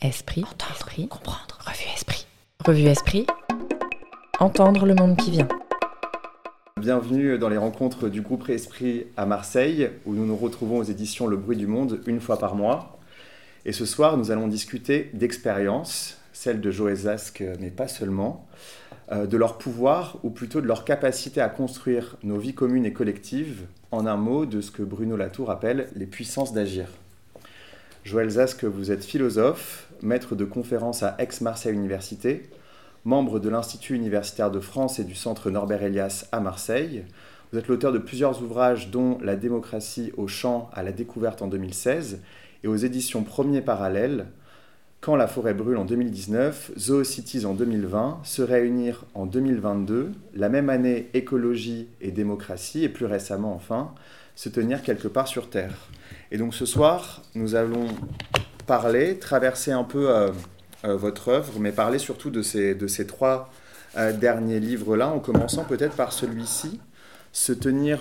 Esprit, entendre, comprendre, revue Esprit. Revue Esprit, entendre le monde qui vient. Bienvenue dans les rencontres du groupe Esprit à Marseille, où nous nous retrouvons aux éditions Le Bruit du Monde une fois par mois. Et ce soir, nous allons discuter d'expériences, celle de Joël Zask, mais pas seulement, euh, de leur pouvoir, ou plutôt de leur capacité à construire nos vies communes et collectives, en un mot, de ce que Bruno Latour appelle les puissances d'agir. Joël Zask, vous êtes philosophe, maître de conférences à Aix-Marseille Université, membre de l'Institut universitaire de France et du Centre Norbert Elias à Marseille. Vous êtes l'auteur de plusieurs ouvrages dont La démocratie au champ à la découverte en 2016 et aux éditions Premier Parallèle, Quand la forêt brûle en 2019, Zoocities en 2020, Se réunir en 2022, la même année Écologie et démocratie et plus récemment enfin, Se tenir quelque part sur Terre. Et donc ce soir, nous allons parler, traverser un peu euh, euh, votre œuvre, mais parler surtout de ces, de ces trois euh, derniers livres-là, en commençant peut-être par celui-ci, Se tenir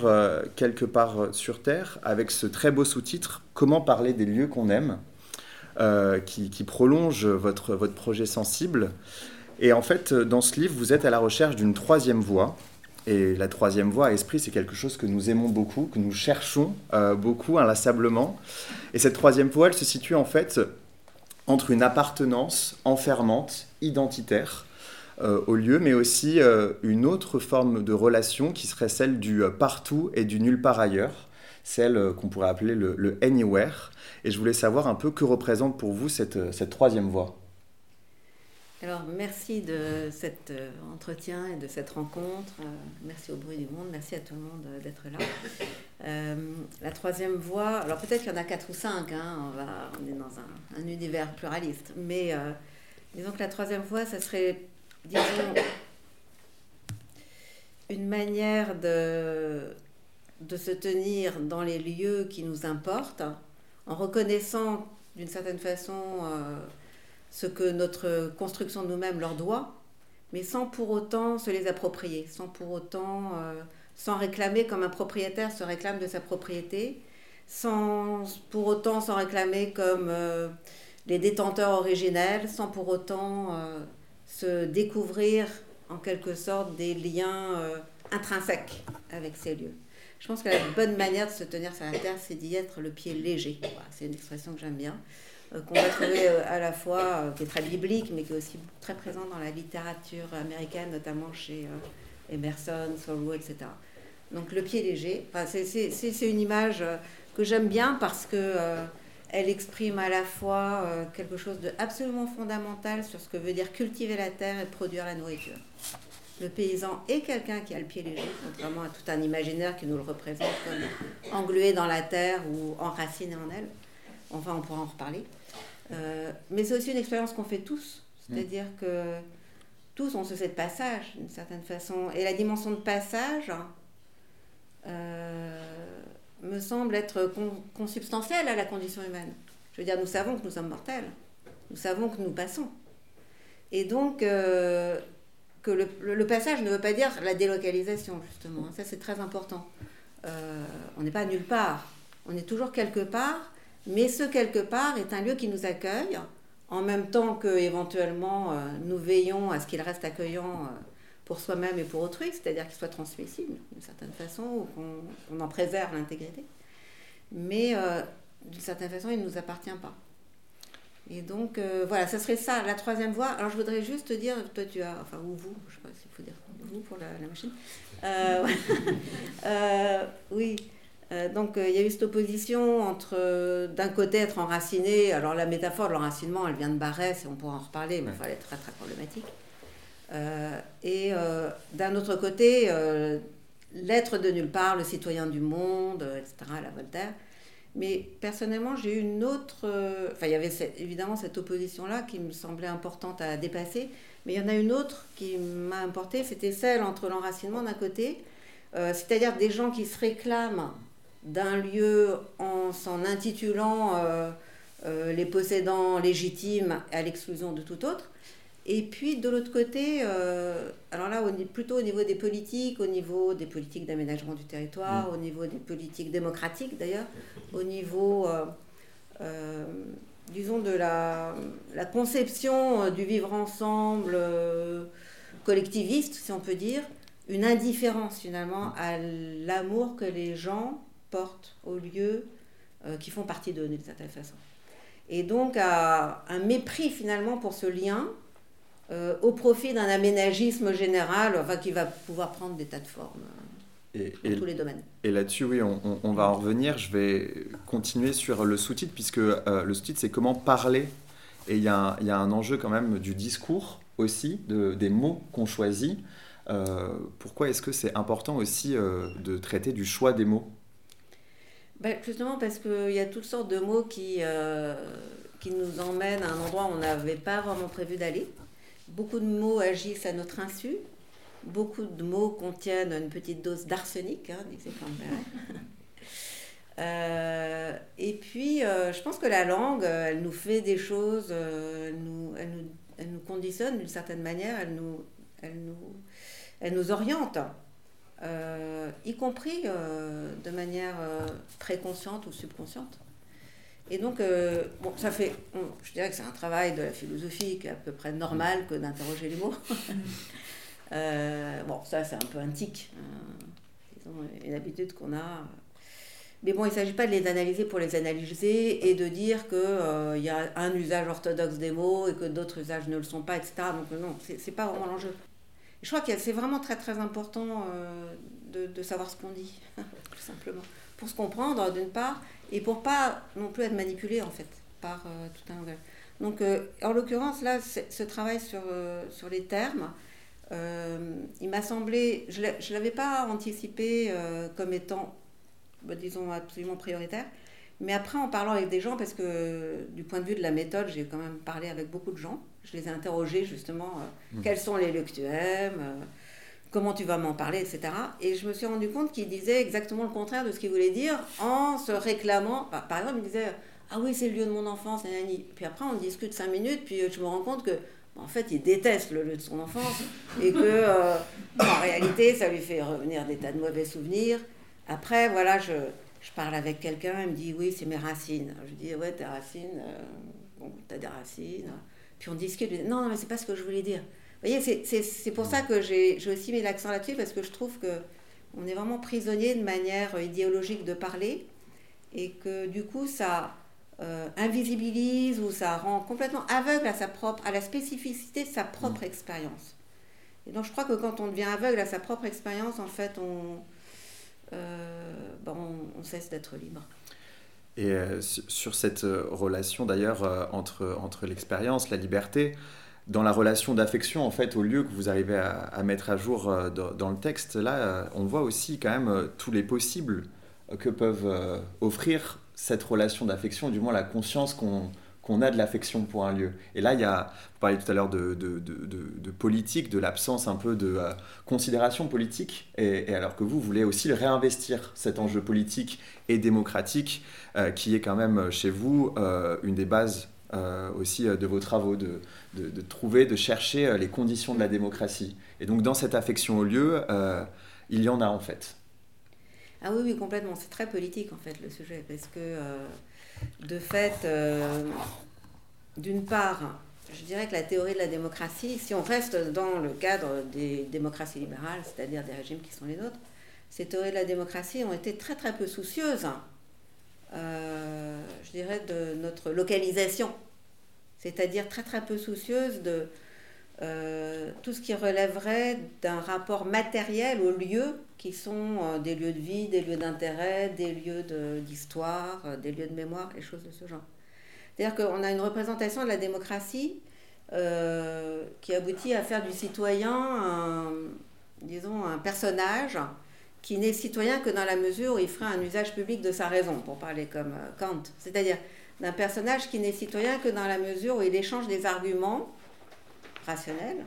quelque part sur Terre, avec ce très beau sous-titre, Comment parler des lieux qu'on aime, qui, qui, prolonge votre, votre projet sensible. Et en fait, dans ce livre, vous êtes à la recherche d'une troisième voie, et la troisième voie, esprit, c'est quelque chose que nous aimons beaucoup, que nous cherchons euh, beaucoup, inlassablement. Et cette troisième voie, elle se situe en fait entre une appartenance enfermante, identitaire, euh, au lieu, mais aussi euh, une autre forme de relation qui serait celle du partout et du nulle part ailleurs, celle qu'on pourrait appeler le, le, anywhere. Et je voulais savoir un peu que représente pour vous cette, cette troisième voie. Alors, merci de cet euh, entretien et de cette rencontre. Euh, merci au bruit du monde. Merci à tout le monde euh, d'être là. la troisième voie, alors peut-être qu'il y en a quatre ou cinq. Hein, on, va, on est dans un, un univers pluraliste. Mais disons que la troisième voie, ça serait, disons, une manière de, de se tenir dans les lieux qui nous importent, en reconnaissant d'une certaine façon ce que notre construction de nous-mêmes leur doit, mais sans pour autant se les approprier, sans pour autant, euh, sans réclamer comme un propriétaire se réclame de sa propriété, sans pour autant s'en réclamer comme euh, les détenteurs originels, sans pour autant euh, se découvrir en quelque sorte des liens intrinsèques avec ces lieux. Je pense que la bonne manière de se tenir sur la terre, c'est d'y être le pied léger. c'est une expression que j'aime bien. Euh, qu'on va trouver euh, à la fois, euh, qui est très biblique, mais qui est aussi très présent dans la littérature américaine, notamment chez Emerson, Thoreau, etc. Donc le pied léger, enfin, c'est une image que j'aime bien parce que elle exprime à la fois quelque chose de absolument fondamental sur ce que veut dire cultiver la terre et produire la nourriture. Le paysan est quelqu'un qui a le pied léger, contrairement à tout un imaginaire qui nous le représente englué dans la terre ou enraciné en elle. Enfin, on pourra en reparler. Euh, mais c'est aussi une expérience qu'on fait tous. C'est-à-dire que tous, on se fait de passage, d'une certaine façon. Et la dimension de passage euh, me semble être consubstantielle à la condition humaine. Je veux dire, nous savons que nous sommes mortels. Nous savons que nous passons. Et donc, euh, que le, le, passage ne veut pas dire la délocalisation, justement. Ça, c'est très important. on n'est pas nulle part. On est toujours quelque part mais ce quelque part est un lieu qui nous accueille, en même temps que éventuellement euh, nous veillons à ce qu'il reste accueillant euh, pour soi-même et pour autrui, c'est-à-dire qu'il soit transmissible d'une certaine façon, ou qu'on en préserve l'intégrité. Mais euh, d'une certaine façon, il ne nous appartient pas. Et donc, voilà, ça serait ça, la troisième voie. Alors, je voudrais juste te dire, toi, tu as, enfin, ou vous, je ne sais pas s'il faut dire vous pour la, la machine. oui. Euh, donc euh, il y a eu cette opposition entre euh, d'un côté être enraciné, alors la métaphore de l'enracinement elle vient de Barès et on pourra en reparler, mais elle est très très problématique. et d'un autre côté, l'être de nulle part, le citoyen du monde, etc., la Voltaire. Mais personnellement, j'ai eu une autre. Enfin, il y avait évidemment cette opposition-là qui me semblait importante à dépasser, mais il y en a une autre qui m'a importé, c'était celle entre l'enracinement d'un côté, c'est-à-dire des gens qui se réclament d'un lieu en s'en intitulant euh, euh, les possédants légitimes à l'exclusion de tout autre. Et puis de l'autre côté, euh, alors là, plutôt au niveau des politiques, au niveau des politiques d'aménagement du territoire, mmh. au niveau des politiques démocratiques d'ailleurs, au niveau disons, de la, la conception du vivre ensemble collectiviste, si on peut dire, une indifférence finalement à l'amour que les gens portent aux lieux qui font partie d'eux d'une certaine façon. Et donc à un mépris finalement pour ce lien au profit d'un aménagisme général enfin, qui va pouvoir prendre des tas de formes. Et, dans tous les domaines. Et là-dessus, oui, on, on, va en revenir. Je vais continuer sur le sous-titre, puisque euh, le sous-titre, c'est comment parler. Et il y, y, a un enjeu quand même du discours aussi, de, des mots qu'on choisit. Euh, pourquoi est-ce que c'est important aussi euh, de traiter du choix des mots? Ben, Justement parce qu'il y a toutes sortes de mots qui, qui nous emmènent à un endroit où on n'avait pas vraiment prévu d'aller. Beaucoup de mots agissent à notre insu. Beaucoup de mots contiennent une petite dose d'arsenic, hein, disait euh, et puis, euh, je pense que la langue, elle nous fait des choses, euh, elle, nous, elle, nous, elle, nous, conditionne d'une certaine manière, elle nous, elle nous, elle nous oriente, euh, y compris de manière très consciente ou subconsciente. Et donc, bon, ça fait, je dirais que c'est un travail de la philosophie qui est à peu près normal que d'interroger les mots. Euh, bon, ça, c'est un peu un tic, euh, une habitude qu'on a. Mais bon, il ne s'agit pas de les analyser pour les analyser et de dire qu'il euh, y a un usage orthodoxe des mots et que d'autres usages ne le sont pas, etc. Donc non, ce n'est pas vraiment l'enjeu. Je crois que c'est vraiment très très important de, de, savoir ce qu'on dit, tout simplement. Pour se comprendre, d'une part, et pour pas non plus être manipulé, en fait, par tout un langage. Donc, en l'occurrence, là, ce travail sur, sur les termes, euh, il m'a semblé, je ne l'avais pas anticipé euh, comme étant, bah, disons, absolument prioritaire. Mais après, en parlant avec des gens, parce que du point de vue de la méthode, j'ai quand même parlé avec beaucoup de gens. Je les ai interrogés justement, euh, mmh. quels sont les lieux que tu aimes, comment tu vas m'en parler, etc. Et je me suis rendu compte qu'ils disaient exactement le contraire de ce qu'ils voulaient dire en se réclamant. par exemple, ils disaient Ah oui, c'est le lieu de mon enfance, et Puis après, on discute cinq minutes, puis je me rends compte que en fait, il déteste le lieu de son enfance et que, euh, en réalité, ça lui fait revenir des tas de mauvais souvenirs. Après, voilà, je, je parle avec quelqu'un, il me dit oui, c'est mes racines. Je dis ouais, tes racines, euh, bon, t'as des racines. Puis on discute, non, non, mais c'est pas ce que je voulais dire. Vous voyez, c'est pour ça que j'ai aussi mis l'accent là-dessus, parce que je trouve que on est vraiment prisonnier de manière idéologique de parler, et que du coup, ça, euh, invisibilise ou ça rend complètement aveugle à sa propre, à la spécificité de sa propre expérience. Et donc je crois que quand on devient aveugle à sa propre expérience, en fait, on, euh, ben, on, cesse d'être libre. Et euh, sur cette relation d'ailleurs entre, entre l'expérience, la liberté, dans la relation d'affection, en fait, au lieu que vous arrivez à, mettre à jour dans, le texte, là, on voit aussi quand même tous les possibles que peuvent offrir cette relation d'affection, du moins la conscience qu'on a de l'affection pour un lieu. Et là, il y a, vous parliez tout à l'heure de, de, de, politique, de l'absence un peu de euh, considération politique, et, alors que vous voulez aussi réinvestir cet enjeu politique et démocratique, euh, qui est quand même chez vous euh, une des bases aussi de vos travaux, de, trouver, de chercher les conditions de la démocratie. Et donc dans cette affection au lieu, il y en a en fait. Ah oui, oui, complètement. C'est très politique en fait le sujet, parce que euh, de fait, euh, d'une part, je dirais que la théorie de la démocratie, si on reste dans le cadre des démocraties libérales, c'est-à-dire des régimes qui sont les nôtres, ces théories de la démocratie ont été très très peu soucieuses, euh, je dirais, de notre localisation, c'est-à-dire très très peu soucieuses de euh, tout ce qui relèverait d'un rapport matériel aux lieux qui sont euh, des lieux de vie, des lieux d'intérêt, des lieux d'histoire, euh, des lieux de mémoire, et choses de ce genre. C'est-à-dire qu'on a une représentation de la démocratie qui aboutit à faire du citoyen, disons, un personnage qui n'est citoyen que dans la mesure où il ferait un usage public de sa raison, pour parler comme Kant. C'est-à-dire d'un personnage qui n'est citoyen que dans la mesure où il échange des arguments rationnel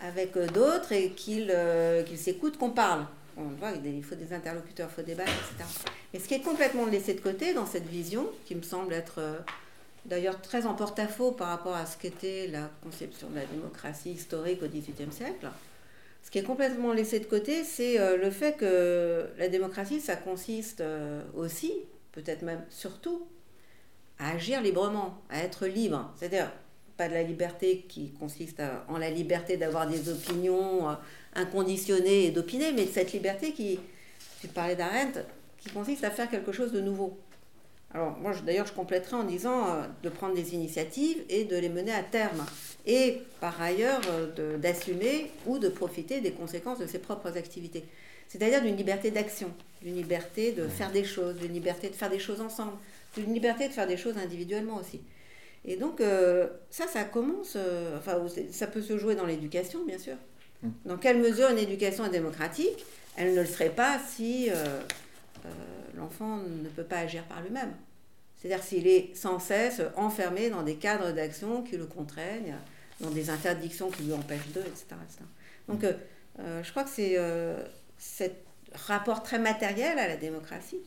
avec euh, d'autres et qu'ils euh, s'écoutent qu'on parle. On voit, il faut des interlocuteurs, il faut débattre, etc. Mais ce qui est complètement laissé de côté dans cette vision, qui me semble être euh, d'ailleurs très en porte-à-faux par rapport à ce qu'était la conception de la démocratie historique au XVIIIe siècle, ce qui est complètement laissé de côté, c'est le fait que la démocratie, ça consiste aussi, peut-être même surtout, à agir librement, à être libre. C'est-à-dire, pas de la liberté qui consiste en la liberté d'avoir des opinions euh, inconditionnées et d'opiner, mais de cette liberté qui, tu parlais d'Arendt, qui consiste à faire quelque chose de nouveau. Alors moi d'ailleurs je compléterai en disant euh, de prendre des initiatives et de les mener à terme. Et par ailleurs euh, d'assumer ou de profiter des conséquences de ses propres activités. C'est-à-dire d'une liberté d'action, d'une liberté de faire des choses, d'une liberté de faire des choses ensemble, d'une liberté de faire des choses individuellement aussi. Et donc euh, ça, ça commence, enfin ça peut se jouer dans l'éducation bien sûr. Mmh. Dans quelle mesure une éducation est démocratique Elle ne le serait pas si l'enfant ne peut pas agir par lui-même. C'est-à-dire s'il est sans cesse enfermé dans des cadres d'action qui le contraignent, dans des interdictions qui lui empêchent d'eux, etc., Donc euh, euh, je crois que c'est euh, ce rapport très matériel à la démocratie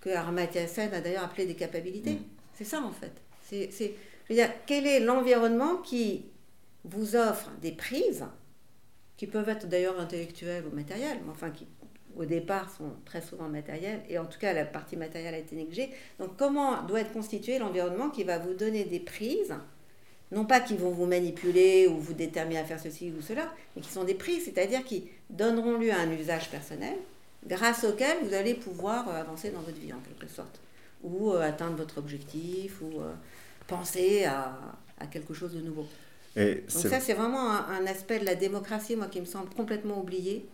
que Amartya Sen a d'ailleurs appelé des capacités. Mm. C'est ça en fait. C'est, je veux dire, quel est l'environnement qui vous offre des prises, qui peuvent être d'ailleurs intellectuelles ou matérielles, mais enfin qui au départ sont très souvent matériels, et en tout cas la partie matérielle a été négligée. Donc comment doit être constitué l'environnement qui va vous donner des prises, non pas qui vont vous manipuler ou vous déterminer à faire ceci ou cela, mais qui sont des prises, c'est-à-dire qui donneront lieu à un usage personnel, grâce auquel vous allez pouvoir euh, avancer dans votre vie en quelque sorte, ou euh, atteindre votre objectif, ou euh, penser à, quelque chose de nouveau. Donc ça, c'est vraiment un, aspect de la démocratie, moi, qui me semble complètement oublié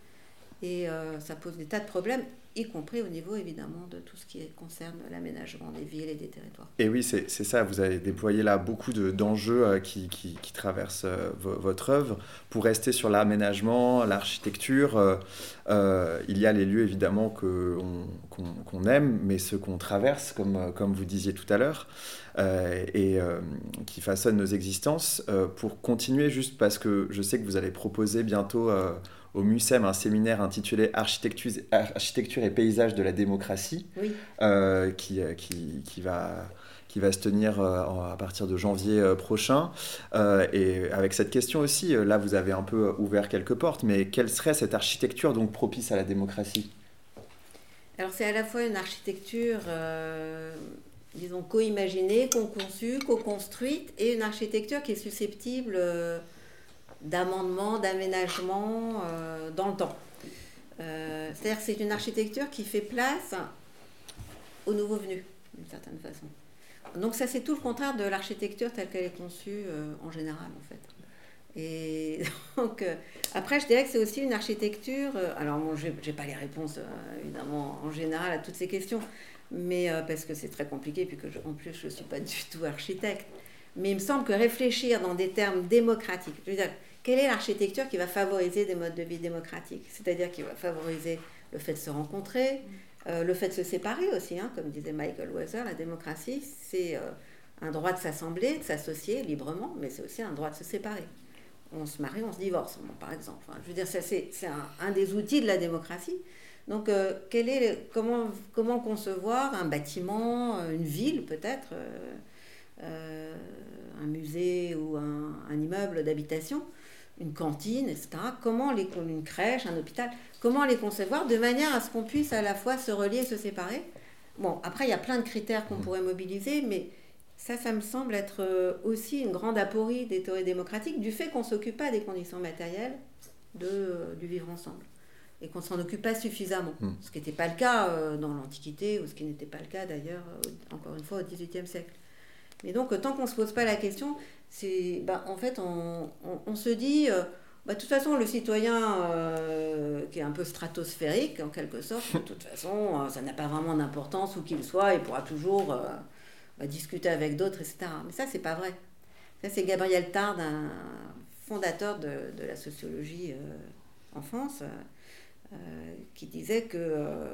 et euh, ça pose des tas de problèmes, y compris au niveau évidemment de tout ce qui concerne l'aménagement des villes et des territoires. Et oui, c'est ça, vous avez déployé là beaucoup d'enjeux euh, qui, qui, qui, traversent euh, votre œuvre. Pour rester sur l'aménagement, l'architecture, il y a les lieux évidemment qu'on aime, mais ceux qu'on traverse, comme, comme vous disiez tout à l'heure. et qui façonnent nos existences. pour continuer, juste parce que je sais que vous allez proposer bientôt au MUSEM un séminaire intitulé Architecture, Architecture et paysage de la démocratie, euh, qui, euh, qui, qui, va, qui va se tenir euh, à partir de janvier prochain. et avec cette question aussi, là vous avez un peu ouvert quelques portes, mais quelle serait cette architecture donc propice à la démocratie? Alors c'est à la fois une architecture disons, co-imaginée, co-conçue, co-construite, et une architecture qui est susceptible d'amendement, d'aménagement euh, dans le temps. Euh, c'est-à-dire que c'est une architecture qui fait place aux nouveaux venus, d'une certaine façon. Donc ça, c'est tout le contraire de l'architecture telle qu'elle est conçue euh, en général, en fait. Et donc, après, je dirais que c'est aussi une architecture. alors, bon, je n'ai pas les réponses, évidemment, en général à toutes ces questions, mais parce que c'est très compliqué, puis que en plus, je ne suis pas du tout architecte. Mais il me semble que réfléchir dans des termes démocratiques, je veux dire, quelle est l'architecture qui va favoriser des modes de vie démocratiques? C'est-à-dire qui va favoriser le fait de se rencontrer, euh, le fait de se séparer aussi, hein, comme disait Michael Weiser, la démocratie, c'est euh, un droit de s'assembler, de s'associer librement, mais c'est aussi un droit de se séparer. On se marie, on se divorce, par exemple. je veux dire, c'est un, des outils de la démocratie. Donc, euh, est, comment, concevoir un bâtiment, une ville peut-être, un musée ou un immeuble d'habitation une cantine, etc. Comment les, une crèche, un hôpital, comment les concevoir de manière à ce qu'on puisse à la fois se relier et se séparer? Bon, après, il y a plein de critères qu'on mmh. pourrait mobiliser, mais ça, ça me semble être euh, aussi une grande aporie des théories démocratiques du fait qu'on ne s'occupe pas des conditions matérielles de, euh, du vivre ensemble et qu'on ne s'en occupe pas suffisamment. Mmh. Ce qui n'était pas le cas euh, dans l'Antiquité ou ce qui n'était pas le cas d'ailleurs, encore une fois, au XVIIIe siècle. Mais donc, tant qu'on ne se pose pas la question, c'est, bah, en fait, on, on, se dit, euh, bah, de toute façon, le citoyen euh, qui est un peu stratosphérique, en quelque sorte, de toute façon, euh, ça n'a pas vraiment d'importance où qu'il soit, il pourra toujours bah, discuter avec d'autres, etc. Mais ça, c'est pas vrai. Ça, c'est Gabriel Tard, un fondateur de, de la sociologie en France, qui disait que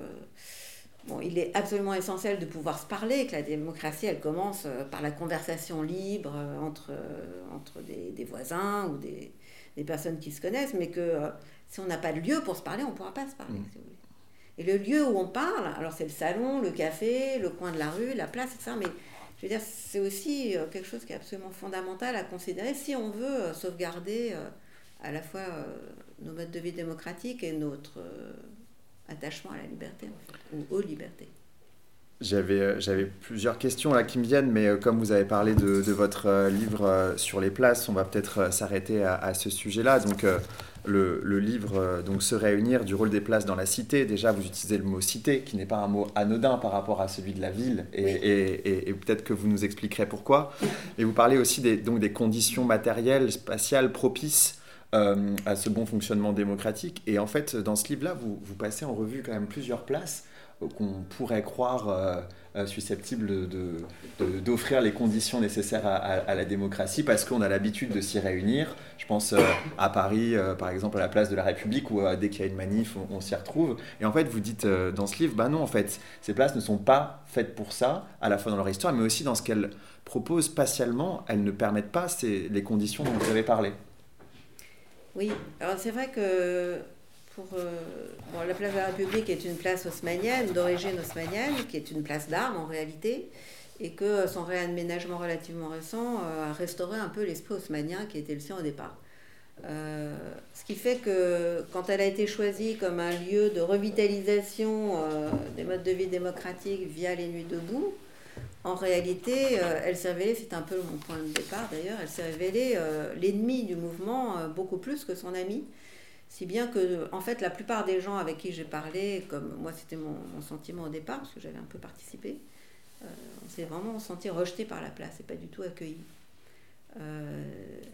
Bon, il est absolument essentiel de pouvoir se parler, que la démocratie, elle commence euh, par la conversation libre euh, entre, euh, entre des, des voisins ou des, des, personnes qui se connaissent, mais que si on n'a pas de lieu pour se parler, on ne pourra pas se parler. Mmh. Et le lieu où on parle, alors c'est le salon, le café, le coin de la rue, la place, etc. Mais je veux dire, c'est aussi quelque chose qui est absolument fondamental à considérer si on veut sauvegarder à la fois nos modes de vie démocratiques et notre attachement à la liberté, ou aux libertés. J'avais, j'avais plusieurs questions là qui me viennent, mais comme vous avez parlé de, de votre livre sur les places, on va peut-être s'arrêter à, à, ce sujet-là. Donc, le, livre euh, donc se réunir du rôle des places dans la cité. Déjà, vous utilisez le mot cité, qui n'est pas un mot anodin par rapport à celui de la ville, et, peut-être que vous nous expliquerez pourquoi. Et vous parlez aussi des, donc des conditions matérielles, spatiales propices euh, à ce bon fonctionnement démocratique. Et en fait, dans ce livre-là, vous, passez en revue quand même plusieurs places qu'on pourrait croire euh, euh, susceptibles d'offrir les conditions nécessaires à, la démocratie parce qu'on a l'habitude de s'y réunir. Je pense euh, à Paris, par exemple, à la place de la République, où dès qu'il y a une manif, on, s'y retrouve. Et en fait, vous dites dans ce livre, bah non, en fait, ces places ne sont pas faites pour ça, à la fois dans leur histoire, mais aussi dans ce qu'elles proposent spatialement, elles ne permettent pas ces, les conditions dont vous avez parlé. Oui, alors c'est vrai que euh, la place de la République est une place haussmanienne, d'origine haussmanienne, qui est une place d'armes en réalité, et que son réaménagement relativement récent euh, a restauré un peu l'esprit haussmanien qui était le sien au départ. Euh, ce qui fait que quand elle a été choisie comme un lieu de revitalisation des modes de vie démocratiques via les nuits debout, en réalité, elle s'est révélée, c'est un peu mon point de départ d'ailleurs, elle s'est révélée l'ennemi du mouvement beaucoup plus que son ami. Si bien que, en fait, la plupart des gens avec qui j'ai parlé, comme moi c'était mon, sentiment au départ, parce que j'avais un peu participé, euh, on s'est vraiment senti rejeté par la place et pas du tout accueilli. Euh,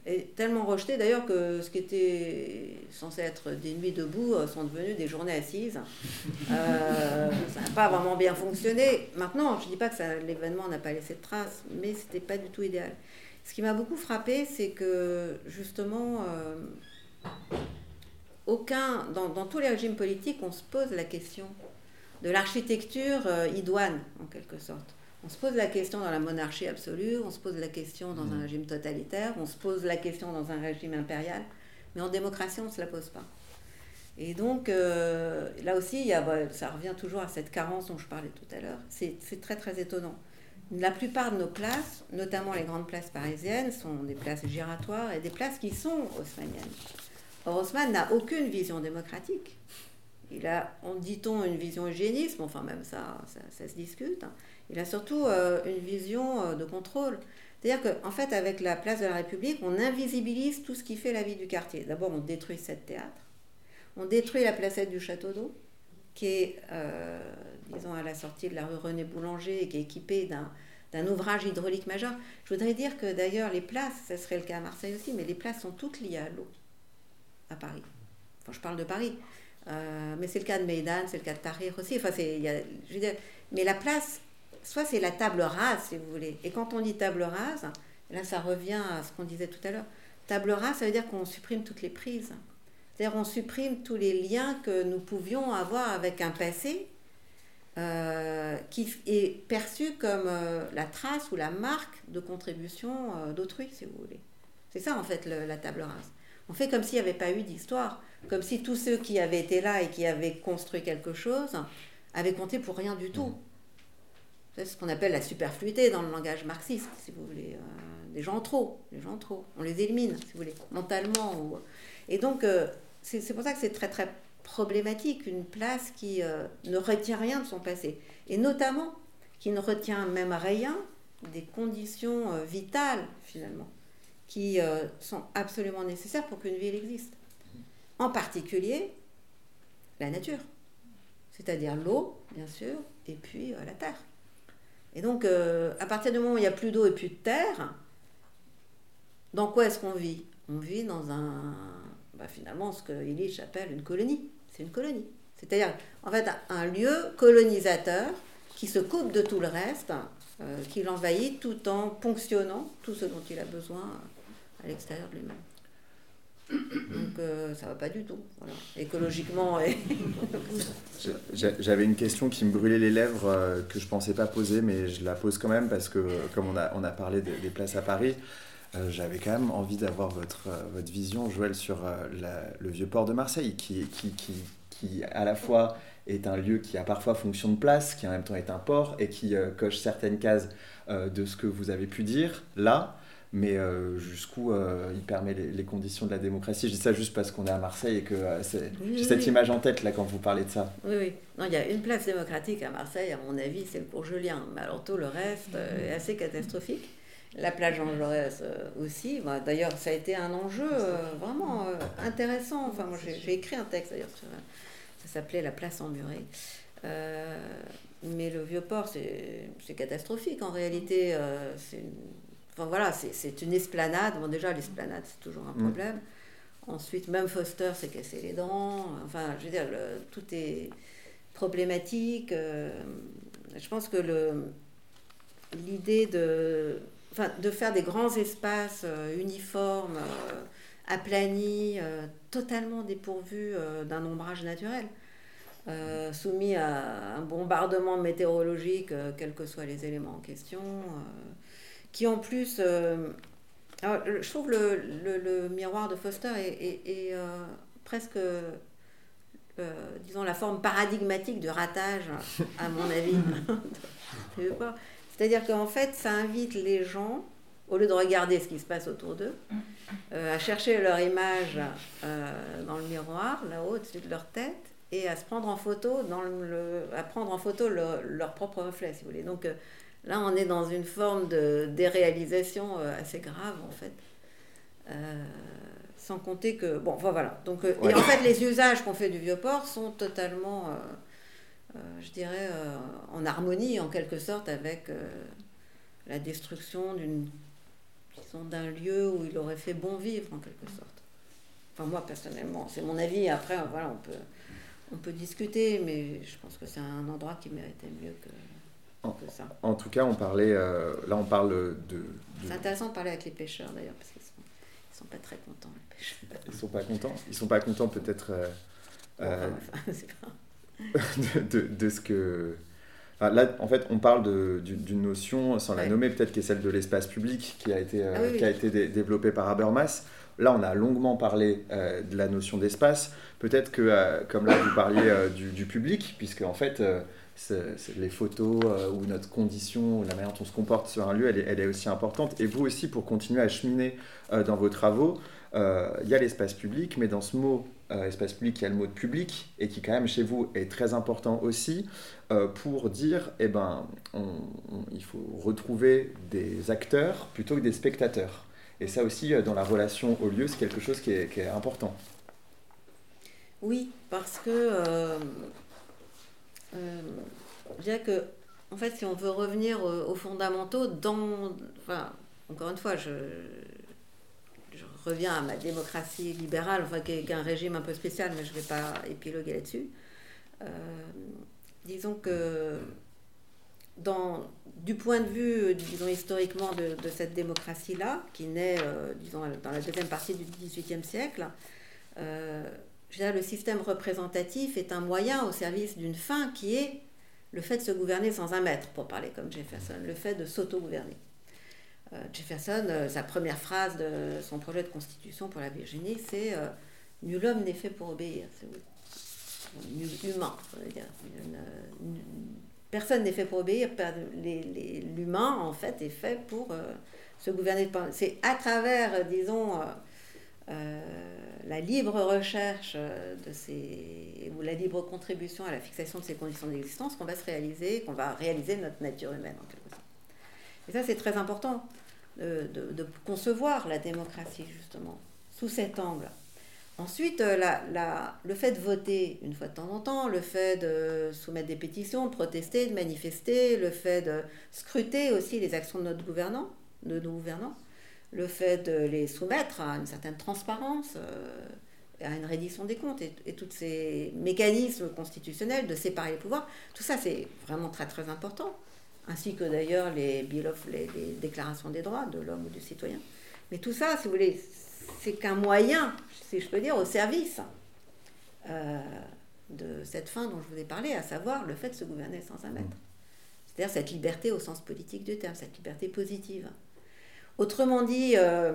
et tellement rejeté d'ailleurs que ce qui était censé être des nuits debout euh, sont devenues des journées assises. ça n'a pas vraiment bien fonctionné. Maintenant, je ne dis pas que l'événement n'a pas laissé de traces, mais c'était pas du tout idéal. Ce qui m'a beaucoup frappé, c'est que justement, aucun, dans, tous les régimes politiques, on se pose la question de l'architecture euh, idoine, en quelque sorte. On se pose la question dans la monarchie absolue, on se pose la question dans un mmh. régime totalitaire, on se pose la question dans un régime impérial, mais en démocratie, on ne se la pose pas. Et donc, euh, là aussi, y a, ça revient toujours à cette carence dont je parlais tout à l'heure. C'est très, très étonnant. La plupart de nos places, notamment les grandes places parisiennes, sont des places giratoires et des places qui sont haussmanniennes. Haussmann n'a aucune vision démocratique. Il a, on dit-on, une vision hygiénisme, enfin même ça, ça, se discute. Hein. Il a surtout euh, une vision euh, de contrôle. C'est-à-dire qu'en fait, avec la place de la République, on invisibilise tout ce qui fait la vie du quartier. D'abord, on détruit sept théâtres. On détruit la placette du Château d'Eau, qui est, euh, disons, à la sortie de la rue René Boulanger et qui est équipée d'un ouvrage hydraulique majeur. Je voudrais dire que d'ailleurs, les places, ce serait le cas à Marseille aussi, mais les places sont toutes liées à l'eau à Paris. Enfin, je parle de Paris. Mais c'est le cas de Meydan, c'est le cas de Tahrir aussi. Enfin, c'est, mais la place, soit c'est la table rase, si vous voulez. Et quand on dit table rase, là, ça revient à ce qu'on disait tout à l'heure. Table rase, ça veut dire qu'on supprime toutes les prises. C'est-à-dire on supprime tous les liens que nous pouvions avoir avec un passé euh, qui est perçu comme euh, la trace ou la marque de contribution d'autrui, si vous voulez. C'est ça, en fait, la table rase. On fait comme s'il n'y avait pas eu d'histoire, comme si tous ceux qui avaient été là et qui avaient construit quelque chose avaient compté pour rien du tout. C'est ce qu'on appelle la superfluité dans le langage marxiste, si vous voulez. Euh, des gens trop, des gens trop. On les élimine, si vous voulez, mentalement. Et donc, euh, c'est pour ça que c'est très très problématique, une place qui euh, ne retient rien de son passé. Et notamment, qui ne retient même rien des conditions vitales, finalement qui euh, sont absolument nécessaires pour qu'une ville existe. En particulier, la nature, c'est-à-dire l'eau, bien sûr, et puis euh, la terre. Et donc, euh, à partir du moment où il n'y a plus d'eau et plus de terre, dans quoi est-ce qu'on vit? On vit dans un, bah, finalement, ce que Illich appelle une colonie. C'est une colonie. C'est-à-dire, en fait, un lieu colonisateur qui se coupe de tout le reste, qui l'envahit tout en ponctionnant tout ce dont il a besoin à l'extérieur de lui-même. Donc euh, ça va pas du tout, écologiquement. J'avais une question qui me brûlait les lèvres euh, que je pensais pas poser, mais je la pose quand même parce que comme on a, on a parlé des places à Paris, euh, j'avais quand même envie d'avoir votre, votre vision, Joël, sur le vieux port de Marseille, qui, qui, qui, qui, à la fois est un lieu qui a parfois fonction de place, qui en même temps est un port et qui coche certaines cases de ce que vous avez pu dire là mais euh, jusqu'où euh, il permet les, conditions de la démocratie? Je dis ça juste parce qu'on est à Marseille et que euh, j'ai cette image en tête là quand vous parlez de ça. Oui, oui. Non, il y a une place démocratique à Marseille, à mon avis, c'est pour Julien. Mais alors tout le reste est assez catastrophique. La plage Jean Jaurès aussi. d'ailleurs, ça a été un enjeu vraiment intéressant. Enfin, moi, j'ai écrit un texte d'ailleurs, ça s'appelait La place emmurée. mais le vieux port, c'est catastrophique en réalité. c'est une Enfin voilà, c'est une esplanade. Bon, déjà, l'esplanade, c'est toujours un mm. problème. Ensuite, même Foster s'est cassé les dents. Enfin, je veux dire, tout est problématique. Euh, je pense que l'idée de, enfin, de faire des grands espaces euh, uniformes, euh, aplanis, totalement dépourvus d'un ombrage naturel, soumis à un bombardement météorologique, quels que soient les éléments en question qui en plus... Euh, je trouve le, le, miroir de Foster est, euh, presque, euh, disons, la forme paradigmatique de ratage, à mon avis. C'est-à-dire qu'en fait, ça invite les gens, au lieu de regarder ce qui se passe autour d'eux, à chercher leur image dans le miroir, là-haut, au-dessus de leur tête, et à se prendre en photo, dans le, à prendre en photo leur propre reflet, si vous voulez. Donc, Là, on est dans une forme de déréalisation euh, assez grave, en fait. Euh, sans compter que. Bon, voilà. Donc, euh, Et en fait, les usages qu'on fait du vieux port sont totalement, je dirais, en harmonie, en quelque sorte, avec la destruction d'une d'un lieu où il aurait fait bon vivre, en quelque sorte. Enfin, moi, personnellement, c'est mon avis. Après, voilà, on peut, on peut discuter, mais je pense que c'est un endroit qui méritait mieux que. En, tout cas, on parlait, euh, là on parle de... C'est intéressant de parler avec les pêcheurs d'ailleurs, parce qu'ils sont, sont pas très contents, les pêcheurs. Ils sont pas contents Ils sont pas contents peut-être euh, euh, de, de, ce que... là, en fait, on parle d'une notion, sans la nommer, peut-être qui est celle de l'espace public, qui a été, ah qui a été développée par Habermas. Là, on a longuement parlé de la notion d'espace. Peut-être que, comme là, vous parliez du, du, public, puisque en fait les photos euh, ou notre condition, la manière dont on se comporte sur un lieu, elle est, aussi importante. Et vous aussi, pour continuer à cheminer euh, dans vos travaux, euh, il y a l'espace public, mais dans ce mot espace public, il y a le mot de public, et qui quand même chez vous est très important aussi, pour dire, eh ben, il faut retrouver des acteurs plutôt que des spectateurs. Et ça aussi, dans la relation au lieu, c'est quelque chose qui est, est, important. Oui, parce que je dirais que, en fait, si on veut revenir aux, fondamentaux, dans. Enfin, encore une fois, je, je reviens à ma démocratie libérale, enfin, qui est un régime un peu spécial, mais je ne vais pas épiloguer là-dessus. Euh, disons que dans, du point de vue, disons historiquement, de, cette démocratie-là, qui naît, euh, disons, dans la deuxième partie du XVIIIe siècle, euh, le système représentatif est un moyen au service d'une fin qui est le fait de se gouverner sans un maître, pour parler comme Jefferson, le fait de s'auto-gouverner. Euh, Jefferson, euh, sa première phrase de son projet de constitution pour la Virginie, c'est euh, Nul homme n'est fait pour obéir. C'est humain. Dire. personne n'est fait pour obéir. L'humain, en fait, est fait pour se gouverner. C'est à travers, disons, la libre recherche euh, de ces, ou la libre contribution à la fixation de ces conditions d'existence qu'on va se réaliser, qu'on va réaliser notre nature humaine en quelque sorte. Et ça, c'est très important de, de, concevoir la démocratie justement sous cet angle. Ensuite, euh, le fait de voter une fois de temps en temps, le fait de soumettre des pétitions, de protester, de manifester, le fait de scruter aussi les actions de notre gouvernant, de nos gouvernants, le fait de les soumettre à une certaine transparence, euh, à une reddition des comptes et, tous ces mécanismes constitutionnels de séparer les pouvoirs, tout ça c'est vraiment très très important, ainsi que d'ailleurs les, les, déclarations des droits de l'homme ou du citoyen. Mais tout ça, si vous voulez, c'est qu'un moyen, si je peux dire, au service euh, de cette fin dont je vous ai parlé, à savoir le fait de se gouverner sans un maître. C'est-à-dire cette liberté au sens politique du terme, cette liberté positive. Autrement dit, euh,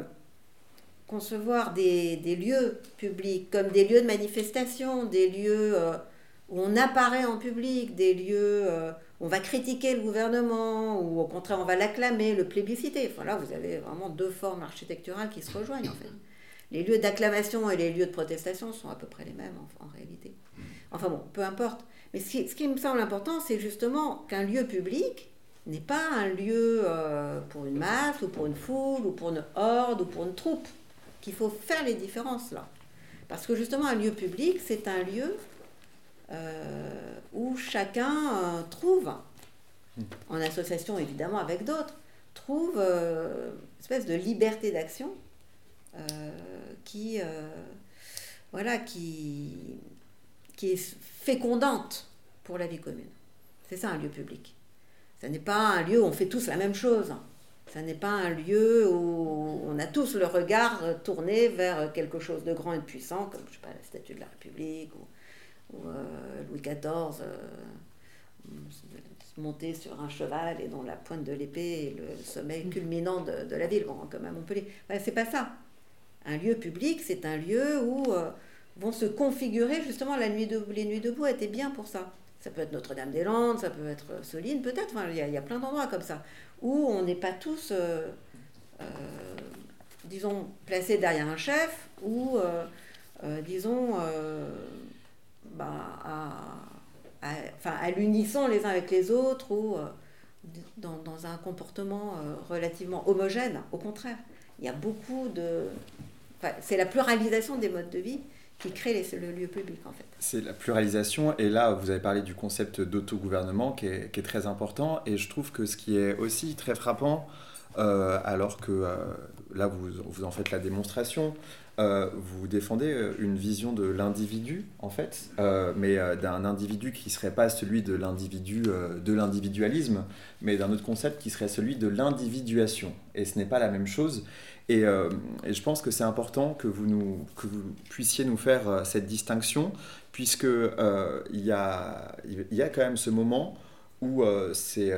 concevoir des, lieux publics comme des lieux de manifestation, des lieux euh, où on apparaît en public, des lieux euh, où on va critiquer le gouvernement, ou au contraire on va l'acclamer, le plébisciter. Enfin là, vous avez vraiment deux formes architecturales qui se rejoignent en fait. Les lieux d'acclamation et les lieux de protestation sont à peu près les mêmes en, réalité. Enfin bon, peu importe. Mais ce qui me semble important, c'est justement qu'un lieu public n'est pas un lieu euh, pour une masse, ou pour une foule, ou pour une horde, ou pour une troupe. Qu'il faut faire les différences là. Parce que justement, un lieu public, c'est un lieu euh, où chacun euh, trouve, hmm. en association évidemment avec d'autres, trouve une espèce de liberté d'action qui, voilà, qui, qui est fécondante pour la vie commune. C'est ça un lieu public. Ce n'est pas un lieu où on fait tous la même chose. Ce n'est pas un lieu où on a tous le regard tourné vers quelque chose de grand et de puissant, comme je sais pas, la statue de la République ou, euh, Louis XIV euh, monté sur un cheval et dont la pointe de l'épée est le sommet culminant de, la ville, bon, comme à Montpellier. c'est pas ça. Un lieu public, c'est un lieu où euh, vont se configurer justement la nuit de, les nuits debout étaient bien pour ça. Ça peut être Notre-Dame-des-Landes, ça peut être Soline, peut-être. il y, y, a plein d'endroits comme ça où on n'est pas tous, disons, placés derrière un chef ou, disons, bah, à, enfin, à l'unisson les uns avec les autres ou euh, dans, dans, un comportement euh, relativement homogène. Au contraire, il y a beaucoup de... c'est la pluralisation des modes de vie qui crée le lieu public en fait. C'est la pluralisation et là vous avez parlé du concept d'autogouvernement qui est, très important et je trouve que ce qui est aussi très frappant euh, alors que là vous, vous en faites la démonstration, euh, vous défendez euh, une vision de l'individu, en fait, euh, mais d'un individu qui ne serait pas celui de l'individu, de l'individualisme, mais d'un autre concept qui serait celui de l'individuation. Et ce n'est pas la même chose. Et, je pense que c'est important que vous, nous, que vous puissiez nous faire cette distinction, puisque il y, a, y a quand même ce moment où c'est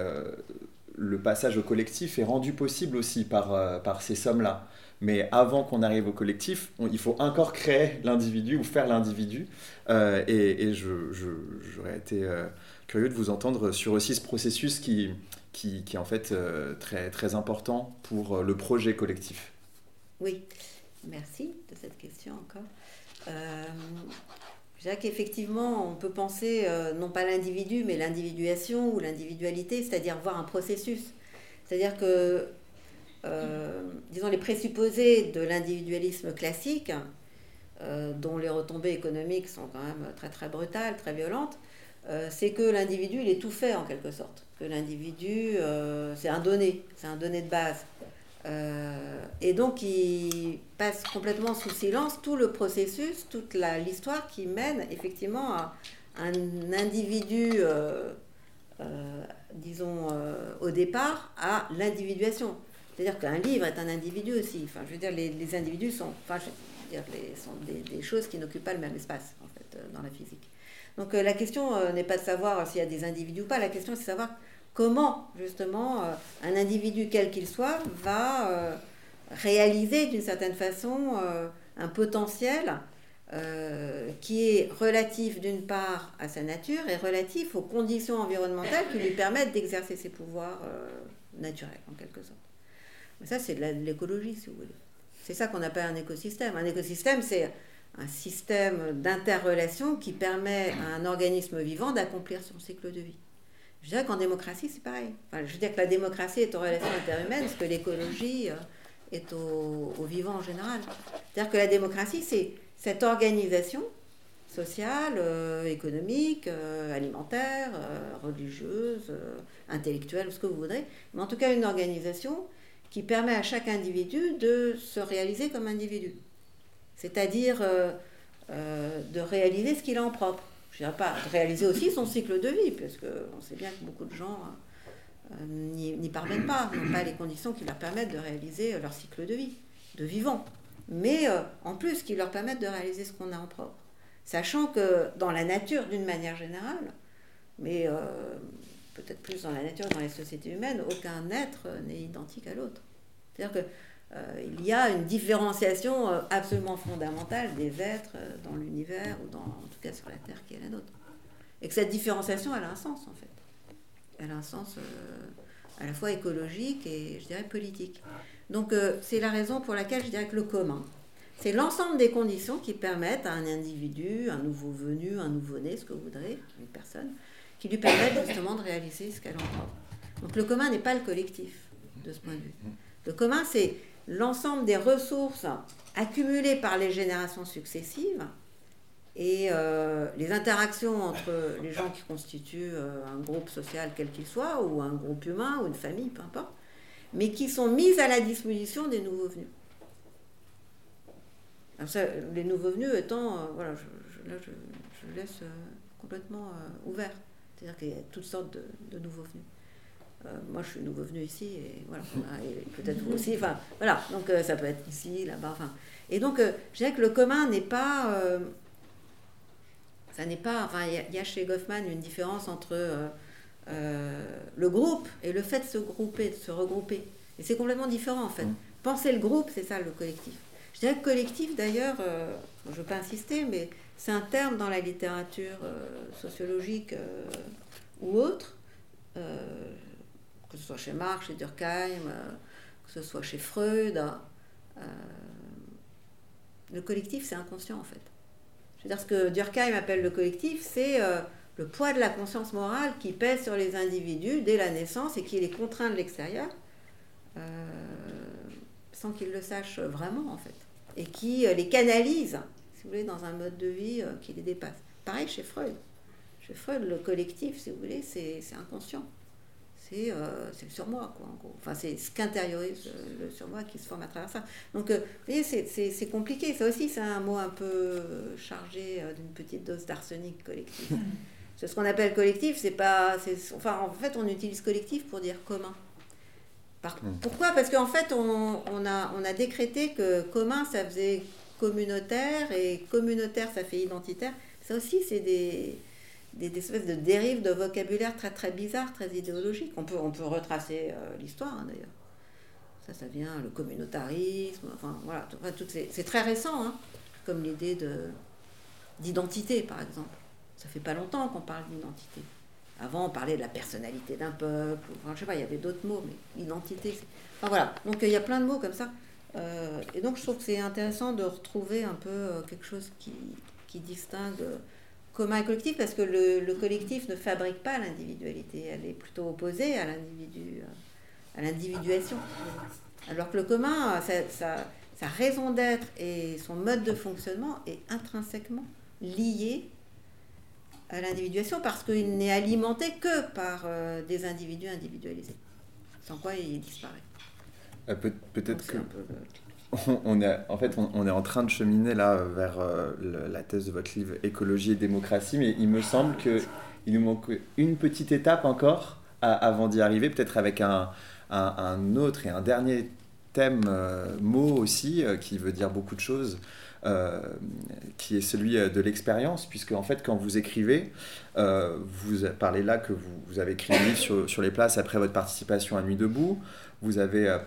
le passage au collectif est rendu possible aussi par, par ces sommes-là. Mais avant qu'on arrive au collectif, il faut encore créer l'individu ou faire l'individu. Euh, et, j'aurais été euh, curieux de vous entendre sur aussi ce processus qui, qui, qui est en fait euh, très, très important pour le projet collectif. Oui, merci de cette question encore. je dirais qu'effectivement, on peut penser non pas l'individu, mais l'individuation ou l'individualité, c'est-à-dire voir un processus. C'est-à-dire que euh, disons, les présupposés de l'individualisme classique, euh, dont les retombées économiques sont quand même très très brutales, très violentes, euh, c'est que l'individu, il est tout fait en quelque sorte. Que l'individu, c'est un donné, c'est un donné de base. et donc, il passe complètement sous silence tout le processus, toute l'histoire qui mène effectivement à un individu, disons, au départ, à l'individuation. C'est-à-dire qu'un livre est un individu aussi. Enfin, je veux dire, les, individus sont, enfin, sont des, des, choses qui n'occupent pas le même espace, en fait, euh, dans la physique. Donc euh, la question euh, n'est pas de savoir s'il y a des individus ou pas, la question c'est de savoir comment, justement, un individu, quel qu'il soit, va réaliser d'une certaine façon un potentiel qui est relatif d'une part à sa nature et relatif aux conditions environnementales qui lui permettent d'exercer ses pouvoirs naturels, en quelque sorte. Ça, c'est de l'écologie, si vous voulez. C'est ça qu'on appelle un écosystème. Un écosystème, c'est un système d'interrelation qui permet à un organisme vivant d'accomplir son cycle de vie. Je dirais qu'en démocratie, c'est pareil. Je veux dire que la démocratie est aux relations interhumaines, ce que l'écologie euh, est au, vivant en général. C'est-à-dire que la démocratie, c'est cette organisation sociale, euh, économique, euh, alimentaire, religieuse, intellectuelle, ce que vous voudrez, mais en tout cas une organisation qui permet à chaque individu de se réaliser comme individu. C'est-à-dire euh, euh, de réaliser ce qu'il a en propre. Je ne dirais pas de réaliser aussi son cycle de vie, parce qu'on sait bien que beaucoup de gens euh, n'y parviennent pas, n'ont pas les conditions qui leur permettent de réaliser leur cycle de vie, de vivant. Mais en plus, qui leur permettent de réaliser ce qu'on a en propre. Sachant que dans la nature, d'une manière générale, mais peut-être plus dans la nature, dans les sociétés humaines, aucun être n'est identique à l'autre. C'est-à-dire qu'il euh, y a une différenciation euh, absolument fondamentale des êtres euh, dans l'univers ou en tout cas sur la Terre qui est la nôtre. Et que cette différenciation, elle a un sens en fait. Elle a un sens à la fois écologique et je dirais politique. Donc c'est la raison pour laquelle je dirais que le commun, c'est l'ensemble des conditions qui permettent à un individu, un nouveau venu, un nouveau-né, ce que vous voudrez, une personne, qui lui permettent justement de réaliser ce qu'elle entend. Donc le commun n'est pas le collectif de ce point de vue. Le commun, c'est l'ensemble des ressources accumulées par les générations successives et euh, les interactions entre les gens qui constituent euh, un groupe social quel qu'il soit, ou un groupe humain, ou une famille, peu importe, mais qui sont mises à la disposition des nouveaux venus les nouveaux venus étant, euh, voilà, je, là, je, laisse euh, complètement ouvert. C'est-à-dire qu'il y a toutes sortes de, nouveaux venus. moi, je suis nouveau venu ici, et voilà, peut-être vous aussi. Enfin, voilà, donc ça peut être ici, là-bas. Enfin, et donc, je dirais que le commun n'est pas. ça n'est pas. Enfin, il y, a chez Goffman une différence entre le groupe et le fait de se grouper, de se regrouper. Et c'est complètement différent, en fait. Mmh. Penser le groupe, c'est ça le collectif. Je dirais que collectif, d'ailleurs, euh, je ne veux pas insister, mais c'est un terme dans la littérature euh, sociologique euh, ou autre, que ce soit chez Marx, chez Durkheim, que ce soit chez Freud. le collectif, c'est inconscient, en fait. Je veux dire, ce que Durkheim appelle le collectif, c'est le poids de la conscience morale qui pèse sur les individus dès la naissance et qui les contraint de l'extérieur, sans qu'ils le sachent vraiment, en fait et qui euh, les canalise, si vous voulez, dans un mode de vie euh, qui les dépasse. Pareil chez Freud. Chez Freud, le collectif, si vous voulez, c'est inconscient. C'est euh, le surmoi, quoi, en gros. Enfin, c'est ce qu'intériorise le surmoi qui se forme à travers ça. Donc, vous voyez, c'est compliqué. Ça aussi, c'est un mot un peu chargé d'une petite dose d'arsenic collectif. ce qu'on appelle collectif, c'est pas. Enfin, en fait, on utilise collectif pour dire commun. Hmm. Pourquoi? Parce qu'en fait, on, a, on a décrété que commun, ça faisait communautaire, et communautaire, ça fait identitaire. Ça aussi, c'est des, espèces de dérives de vocabulaire très très bizarres, très idéologiques. On peut, on peut retracer euh, l'histoire, hein, d'ailleurs. Ça, ça vient, le communautarisme, enfin voilà, c'est très récent, hein, comme l'idée d'identité, par exemple. Ça fait pas longtemps qu'on parle d'identité. Avant, on parlait de la personnalité d'un peuple, enfin, je sais pas, il y avait d'autres mots, mais identité. Enfin voilà, donc il y a plein de mots comme ça. Euh, et donc je trouve que c'est intéressant de retrouver un peu euh, quelque chose qui, distingue commun et collectif, parce que le, collectif ne fabrique pas l'individualité, elle est plutôt opposée à l'individu, à l'individuation. Alors que le commun, sa raison d'être et son mode de fonctionnement est intrinsèquement lié à l'individuation parce qu'il n'est alimenté que par euh, des individus individualisés. Sans quoi il disparaît. Euh, peut, être que. On, est, en fait, on, est en train de cheminer là vers euh, la thèse de votre livre Écologie et démocratie, mais il me semble qu'il nous manque une petite étape encore avant d'y arriver, peut-être avec un, un, autre et un dernier thème, mot aussi, qui veut dire beaucoup de choses. Euh, qui est celui euh, de l'expérience, puisque en fait, quand vous écrivez, euh, vous parlez là que vous, avez écrit un livre sur, sur, les places après votre participation à Nuit debout. Vous avez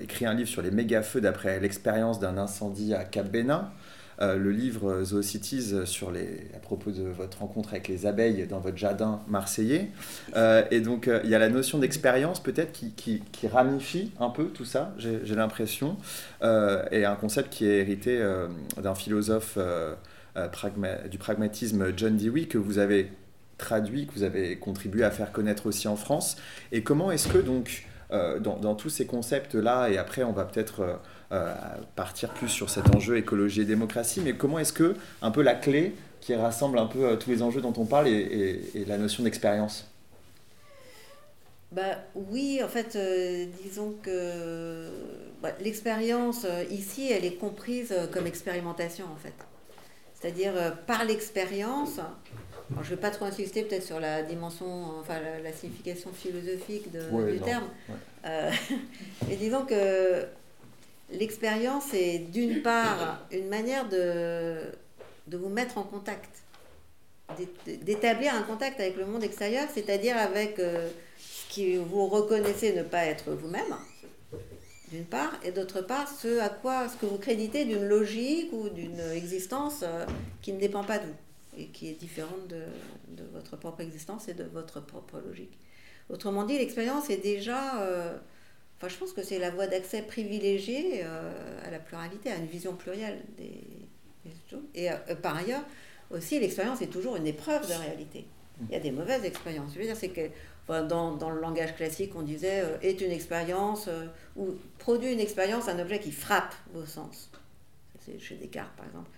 écrit un livre sur les méga-feux d'après l'expérience d'un incendie à Cap Bénin. Euh, le livre Zoocities sur les, à propos de votre rencontre avec les abeilles dans votre jardin marseillais. Euh, et donc, euh, il y a la notion d'expérience peut-être qui, qui, ramifie un peu tout ça, j'ai l'impression, et un concept qui est hérité d'un philosophe du pragmatisme John Dewey que vous avez traduit, que vous avez contribué à faire connaître aussi en France. Et comment est-ce que donc, dans, dans, tous ces concepts-là, et après on va peut-être euh, partir plus sur cet enjeu écologie et démocratie, mais comment est-ce que un peu la clé qui rassemble un peu euh, tous les enjeux dont on parle est, la notion d'expérience? Bah, oui, en fait, euh, disons que bah, l'expérience ici, elle est comprise comme expérimentation, en fait. C'est-à-dire, par l'expérience, je ne vais pas trop insister peut-être sur la dimension, enfin la, signification philosophique de, du terme, mais disons que l'expérience est d'une part une manière de, de vous mettre en contact, d'établir un contact avec le monde extérieur, c'est-à-dire avec euh, ce qui vous reconnaissez ne pas être vous-même, d'une part, et d'autre part, ce à quoi, ce que vous créditez d'une logique ou d'une existence euh, qui ne dépend pas de vous. Qui est différente de, votre propre existence et de votre propre logique. Autrement dit, l'expérience est déjà... Euh, enfin, je pense que c'est la voie d'accès privilégiée euh, à la pluralité, à une vision plurielle des, choses. Et par ailleurs, aussi, l'expérience est toujours une épreuve de réalité. Il y a des mauvaises expériences. C'est que dans, dans, le langage classique, on disait est une expérience ou produit une expérience un objet qui frappe vos sens. C'est chez Descartes, par exemple.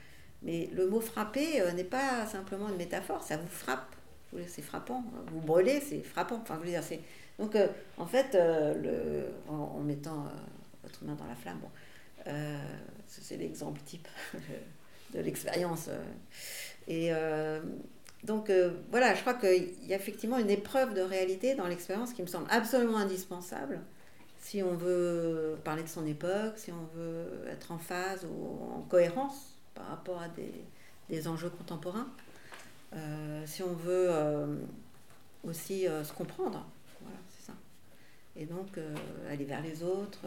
Mais le mot frapper euh, n'est pas simplement une métaphore, ça vous frappe. C'est frappant. Vous brûlez, c'est frappant. Enfin, dire. Donc, euh, en fait, euh, le... en, mettant votre main dans la flamme, bon, c'est l'exemple type de l'expérience. Et donc, voilà, je crois qu'il y a effectivement une épreuve de réalité dans l'expérience qui me semble absolument indispensable si on veut parler de son époque, si on veut être en phase ou en cohérence par rapport à des, enjeux contemporains, euh, si on veut euh, aussi euh, se comprendre, voilà, c'est ça. Et donc aller vers les autres,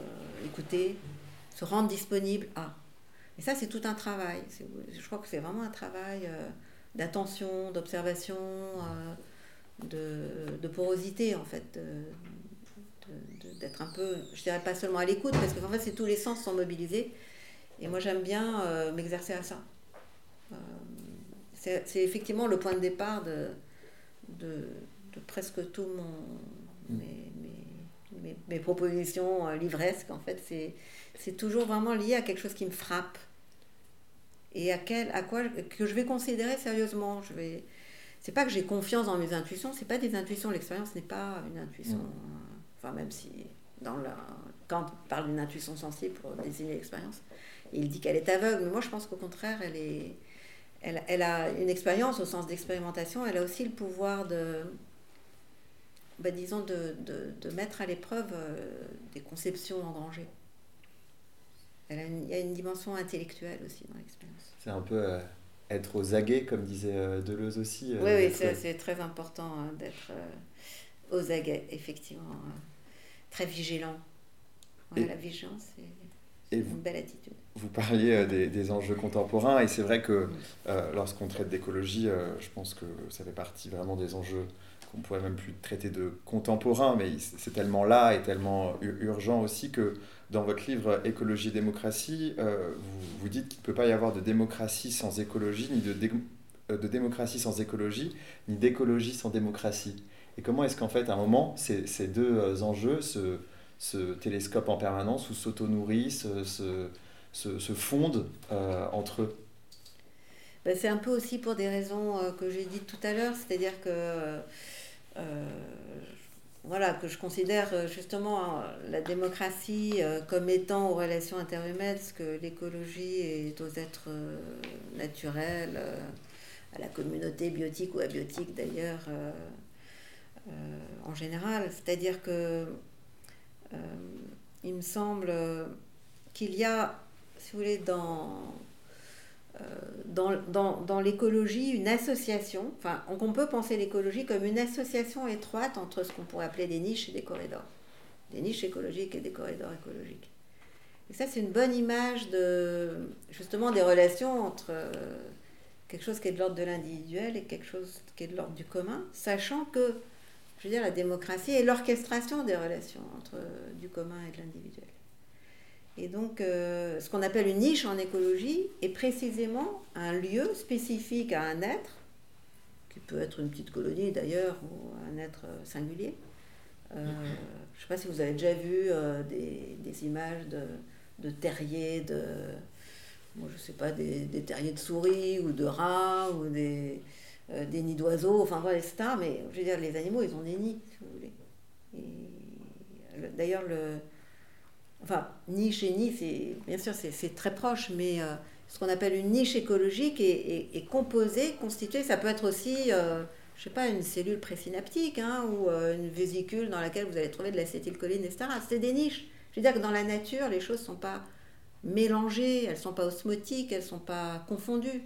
écouter, se rendre disponible à. Et ça, c'est tout un travail. Je crois que c'est vraiment un travail d'attention, d'observation, de, de, porosité, en fait, d'être un peu, je dirais pas seulement à l'écoute, parce que en fait, c'est tous les sens sont mobilisés et moi, j'aime bien euh, m'exercer à ça. Euh, c'est effectivement le point de départ de, de, presque tout mon, mm. mes, mes, propositions euh, livresques. En fait, c'est toujours vraiment lié à quelque chose qui me frappe et à, quel, à quoi que je vais considérer sérieusement. Je vais, c'est pas que j'ai confiance dans mes intuitions, c'est pas des intuitions. L'expérience n'est pas une intuition. Mm. Enfin, même si dans la, quand on parle d'une intuition sensible pour désigner l'expérience, il dit qu'elle est aveugle, mais moi je pense qu'au contraire, elle, est, elle, elle, a une expérience au sens d'expérimentation, elle a aussi le pouvoir de, bah, disons, de, de, de, mettre à l'épreuve euh, des conceptions engrangées. Elle a une, il y a une dimension intellectuelle aussi dans l'expérience. C'est un peu euh, être aux aguets, comme disait euh, Deleuze aussi. oui, oui c'est très important hein, d'être aux aguets, effectivement. très vigilant. La vigilance, c'est une belle attitude. Vous parliez euh, des, enjeux contemporains et c'est vrai que euh, lorsqu'on traite d'écologie, euh, je pense que ça fait partie vraiment des enjeux qu'on pourrait même plus traiter de contemporains, mais c'est tellement là et tellement urgent aussi que dans votre livre Écologie et démocratie, vous, vous dites qu'il ne peut pas y avoir de démocratie sans écologie, ni de, de démocratie sans écologie, ni d'écologie sans démocratie. Et comment est-ce qu'en fait, à un moment, ces, ces deux enjeux se, se télescopent en permanence ou s'auto-nourrissent, se se, fondent euh, entre eux ben, C'est un peu aussi pour des raisons euh, que j'ai dites tout à l'heure, c'est-à-dire que, euh, voilà, que je considère justement la démocratie comme étant aux relations interhumaines ce que l'écologie est aux êtres naturels, à la communauté biotique ou abiotique d'ailleurs, en général. C'est-à-dire que il me semble qu'il y a si vous voulez, dans, euh, dans, dans, dans l'écologie, une association, enfin, on, peut penser l'écologie comme une association étroite entre ce qu'on pourrait appeler des niches et des corridors. Des niches écologiques et des corridors écologiques. Et ça, c'est une bonne image de, justement, des relations entre euh, quelque chose qui est de l'ordre de l'individuel et quelque chose qui est de l'ordre du commun, sachant que, je veux dire, la démocratie est l'orchestration des relations entre du commun et de l'individuel. Et donc, euh, ce qu'on appelle une niche en écologie est précisément un lieu spécifique à un être, qui peut être une petite colonie d'ailleurs, ou un être singulier. Euh, je ne sais pas si vous avez déjà vu euh, des, images de, de, terriers, de, bon, je sais pas, des, des, terriers de souris ou de rats ou des, des nids d'oiseaux, enfin voilà, etc. Mais je veux dire, les animaux, ils ont des nids, si vous voulez. D'ailleurs, le, enfin, niche et nid, bien sûr, c'est très proche, mais euh, ce qu'on appelle une niche écologique est, composée, constituée, ça peut être aussi, euh, je sais pas, une cellule présynaptique, hein, ou euh, une vésicule dans laquelle vous allez trouver de l'acétylcholine, etc. C'est des niches. Je veux dire que dans la nature, les choses ne sont pas mélangées, elles ne sont pas osmotiques, elles ne sont pas confondues.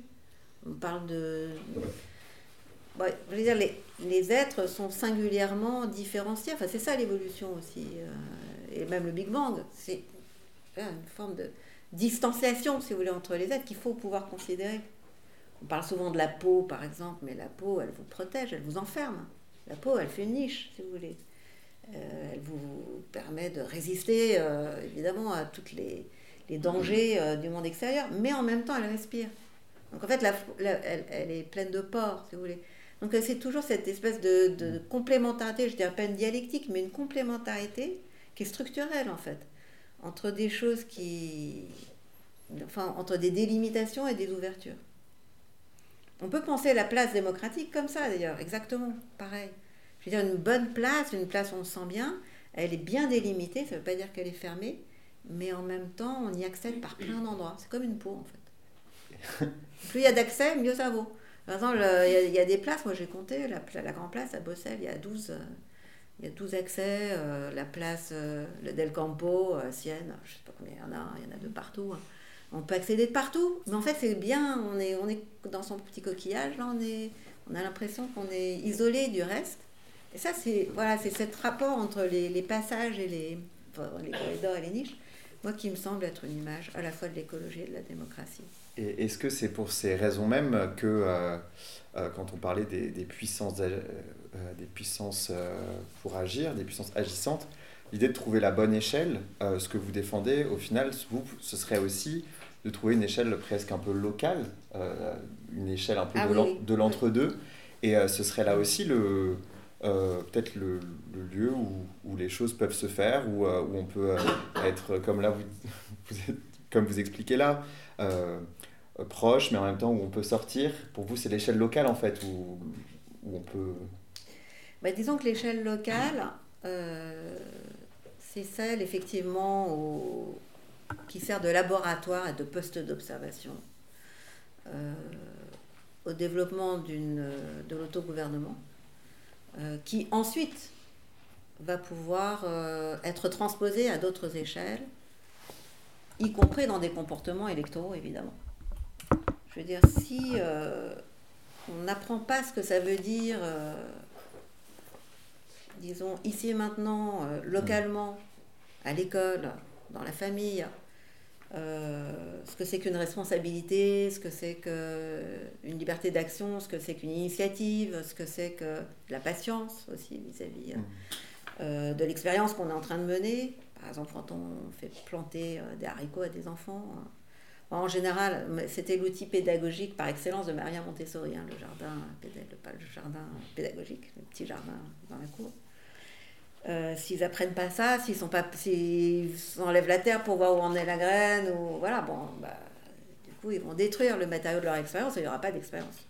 On parle de... je veux dire, les, les, êtres sont singulièrement différenciés. Enfin, c'est ça l'évolution aussi et même le Big Bang, c'est une forme de distanciation, si vous voulez, entre les êtres qu'il faut pouvoir considérer On parle souvent de la peau, par exemple, mais la peau, elle vous protège, elle vous enferme. La peau, elle fait une niche, si vous voulez. Euh, elle vous permet de résister, euh, évidemment, à tous les, dangers euh, du monde extérieur, mais en même temps, elle respire. Donc, en fait, elle, est pleine de pores, si vous voulez. Donc, c'est toujours cette espèce de, de complémentarité, je dirais pas une dialectique, mais une complémentarité qui est structurelle, en fait, entre des choses qui. Enfin, entre des délimitations et des ouvertures. On peut penser la place démocratique comme ça d'ailleurs, exactement, pareil. Je veux dire, une bonne place, une place où on se sent bien, elle est bien délimitée, ça ne veut pas dire qu'elle est fermée, mais en même temps, on y accède par plein d'endroits. C'est comme une peau en fait. Plus il y a d'accès, mieux ça vaut. Par exemple, il y, a, des places, moi j'ai compté, la, la Grande Place à Bossel, il y a 12, il y a 12 accès, euh, la place euh, le Del Campo, Sienne, je ne sais pas combien il y en a, il y en a de partout. Hein on peut accéder de partout. Mais en fait, c'est bien, on est, dans son petit coquillage, on, a l'impression qu'on est isolé du reste. Et ça, c'est voilà, c'est ce rapport entre les, les passages et les, les corridors et les niches, moi, qui me semble être une image à la fois de l'écologie et de la démocratie. Et est-ce que c'est pour ces raisons même que, euh, euh, quand on parlait des, des puissances, euh, des puissances pour agir, des puissances agissantes, l'idée de trouver la bonne échelle, ce que vous défendez, au final, vous, ce serait aussi de trouver une échelle presque un peu locale, euh, une échelle un peu ah de l'entre-deux. Et euh, ce serait là aussi le, euh, peut-être le, lieu où, où, les choses peuvent se faire, où, où on peut être, comme là, vous, comme vous expliquez là, proche, mais en même temps où on peut sortir. Pour vous, c'est l'échelle locale en fait, où, où on peut... Bah, disons que l'échelle locale, c'est celle effectivement qui sert de laboratoire et de poste d'observation euh, au développement de l'autogouvernement, euh, qui ensuite va pouvoir euh, être transposé à d'autres échelles, y compris dans des comportements électoraux, évidemment. Je veux dire, si on n'apprend pas ce que ça veut dire, disons, ici et maintenant, localement, à l'école, dans la famille, euh, ce que c'est qu'une responsabilité, ce que c'est qu'une liberté d'action, ce que c'est qu'une initiative, ce que c'est que la patience aussi vis-à-vis mmh. euh, de l'expérience qu'on est en train de mener. Par exemple, quand on fait planter euh, des haricots à des enfants. Hein. En général, c'était l'outil pédagogique par excellence de Maria Montessori, hein, le jardin, le jardin pédagogique, le petit jardin dans la cour. Euh, s'ils apprennent pas ça, s'ils sont pas, s'ils enlèvent la terre pour voir où en est la graine, ou voilà, bon, bah, du coup, ils vont détruire le matériau de leur expérience et il n'y aura pas d'expérience.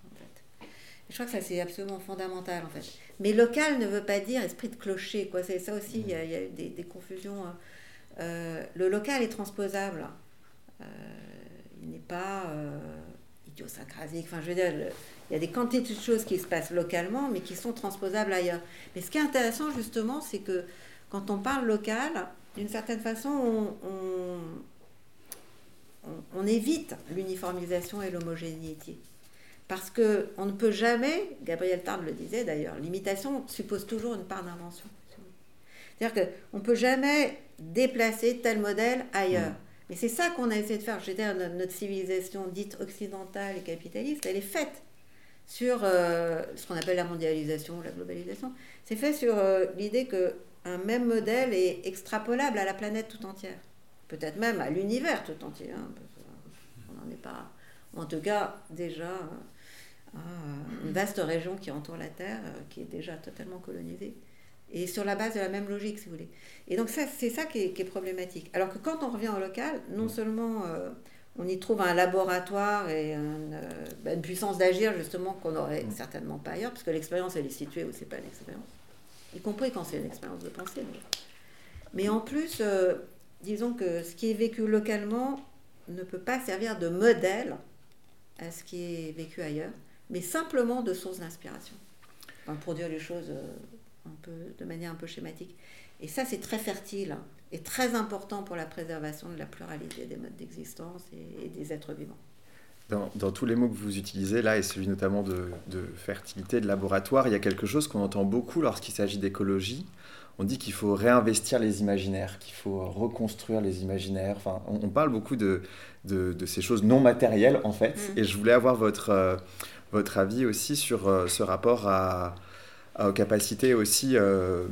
Je crois que ça, c'est absolument fondamental, en fait. Mais local ne veut pas dire esprit de clocher, quoi. C'est ça aussi, il y, a, des, des confusions. Hein. Euh, le local est transposable. Euh, il n'est pas idiosyncrasique. Enfin, je veux il y a des quantités de choses qui se passent localement, mais qui sont transposables ailleurs. Mais ce qui est intéressant, justement, c'est que quand on parle local, d'une certaine façon, on, on, évite l'uniformisation et l'homogénéité. Parce que on ne peut jamais, Gabriel Tarde le disait d'ailleurs, l'imitation suppose toujours une part d'invention. C'est-à-dire qu'on ne peut jamais déplacer tel modèle ailleurs. Mmh. Mais c'est ça qu'on a essayé de faire. Je dire, notre civilisation dite occidentale et capitaliste, elle est faite sur euh, ce qu'on appelle la mondialisation, la globalisation. C'est fait sur euh, l'idée que un même modèle est extrapolable à la planète tout entière, peut-être même à l'univers tout entier. Hein, on n'en est pas, en tout cas déjà euh, une vaste région qui entoure la Terre, qui est déjà totalement colonisée, et sur la base de la même logique, si vous voulez. Et donc ça, c'est ça qui est, qui est, problématique. Alors que quand on revient au local, non seulement on y trouve un laboratoire et euh, bah, une, puissance d'agir justement qu'on n'aurait certainement pas ailleurs, parce que l'expérience elle est située où c'est pas une expérience, y compris quand c'est une expérience de pensée. Mais en plus, euh, disons que ce qui est vécu localement ne peut pas servir de modèle à ce qui est vécu ailleurs, mais simplement de source d'inspiration, pour dire les choses euh, un peu, de manière un peu schématique. Et ça, c'est très fertile et très important pour la préservation de la pluralité des modes d'existence et, des êtres vivants. dans, tous les mots que vous utilisez là, et celui notamment de, fertilité, de laboratoire, il y a quelque chose qu'on entend beaucoup lorsqu'il s'agit d'écologie. On dit qu'il faut réinvestir les imaginaires, qu'il faut reconstruire les imaginaires. Enfin, on, parle beaucoup de, de, ces choses non matérielles, en fait. Mm. Et je voulais avoir votre, euh, votre avis aussi sur euh, ce rapport à, aussi euh,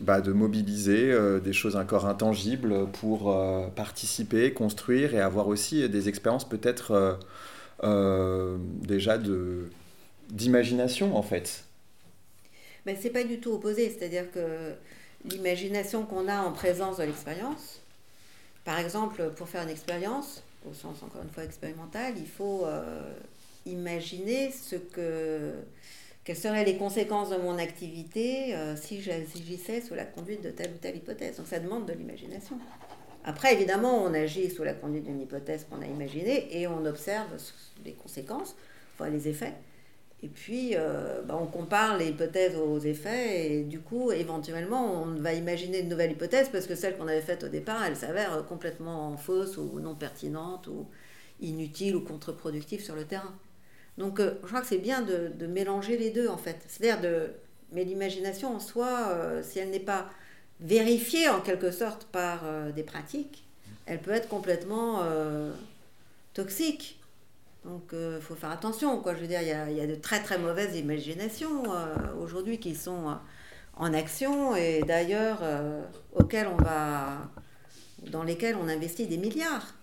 bah, de mobiliser des choses encore intangibles pour participer, construire et avoir aussi des expériences peut-être euh, déjà de d'imagination en fait. Mais c'est pas du tout opposé, c'est-à-dire que l'imagination qu'on a en présence de l'expérience, par exemple, pour faire une expérience, au sens encore une fois expérimental, il faut euh, imaginer ce que quelles seraient les conséquences de mon activité euh, si j'agissais sous la conduite de telle ou telle hypothèse? Donc ça demande de l'imagination. Après, évidemment, on agit sous la conduite d'une hypothèse qu'on a imaginée et on observe les conséquences, enfin les effets. Et puis, euh, bah, on compare les hypothèses aux effets et du coup, éventuellement, on va imaginer de nouvelles hypothèses parce que celles qu'on avait faites au départ, elles s'avèrent complètement fausses ou non pertinentes ou inutiles ou contre-productives sur le terrain. Donc, euh, je crois que c'est bien de, mélanger les deux, en fait. C'est-à-dire de... Mais l'imagination en soi, euh, si elle n'est pas vérifiée en quelque sorte par des pratiques, elle peut être complètement toxique. Donc il euh, faut faire attention, quoi. Je veux dire, il y a, y a de très très mauvaises imaginations euh, aujourd'hui qui sont euh, en action et d'ailleurs auxquelles on va, dans lesquelles on investit des milliards.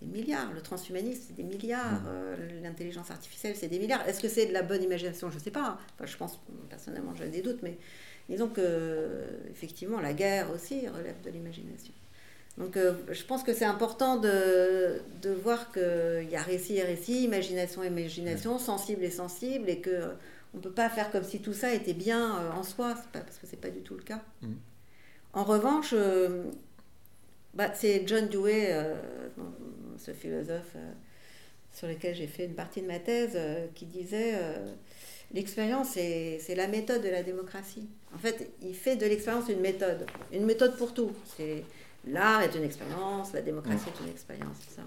Des milliards. Le transhumanisme, c'est des milliards. Mmh. L'intelligence artificielle, c'est des milliards. Est-ce que c'est de la bonne imagination? Je ne sais pas. Enfin, je pense, personnellement, j'ai des doutes, mais disons que, effectivement, la guerre aussi relève de l'imagination. Donc euh, je pense que c'est important de, de voir qu'il y a récit et récit, imagination et imagination, sensible et sensible, et qu'on euh, ne peut pas faire comme si tout ça était bien euh, en soi, pas, parce que ce n'est pas du tout le cas. Mm. En revanche, bah, c'est John Dewey, ce philosophe sur lequel j'ai fait une partie de ma thèse, qui disait l'expérience, c'est la méthode de la démocratie. En fait, il fait de l'expérience une méthode, une méthode pour tout. C'est l'art est une expérience, la démocratie est une expérience, ça.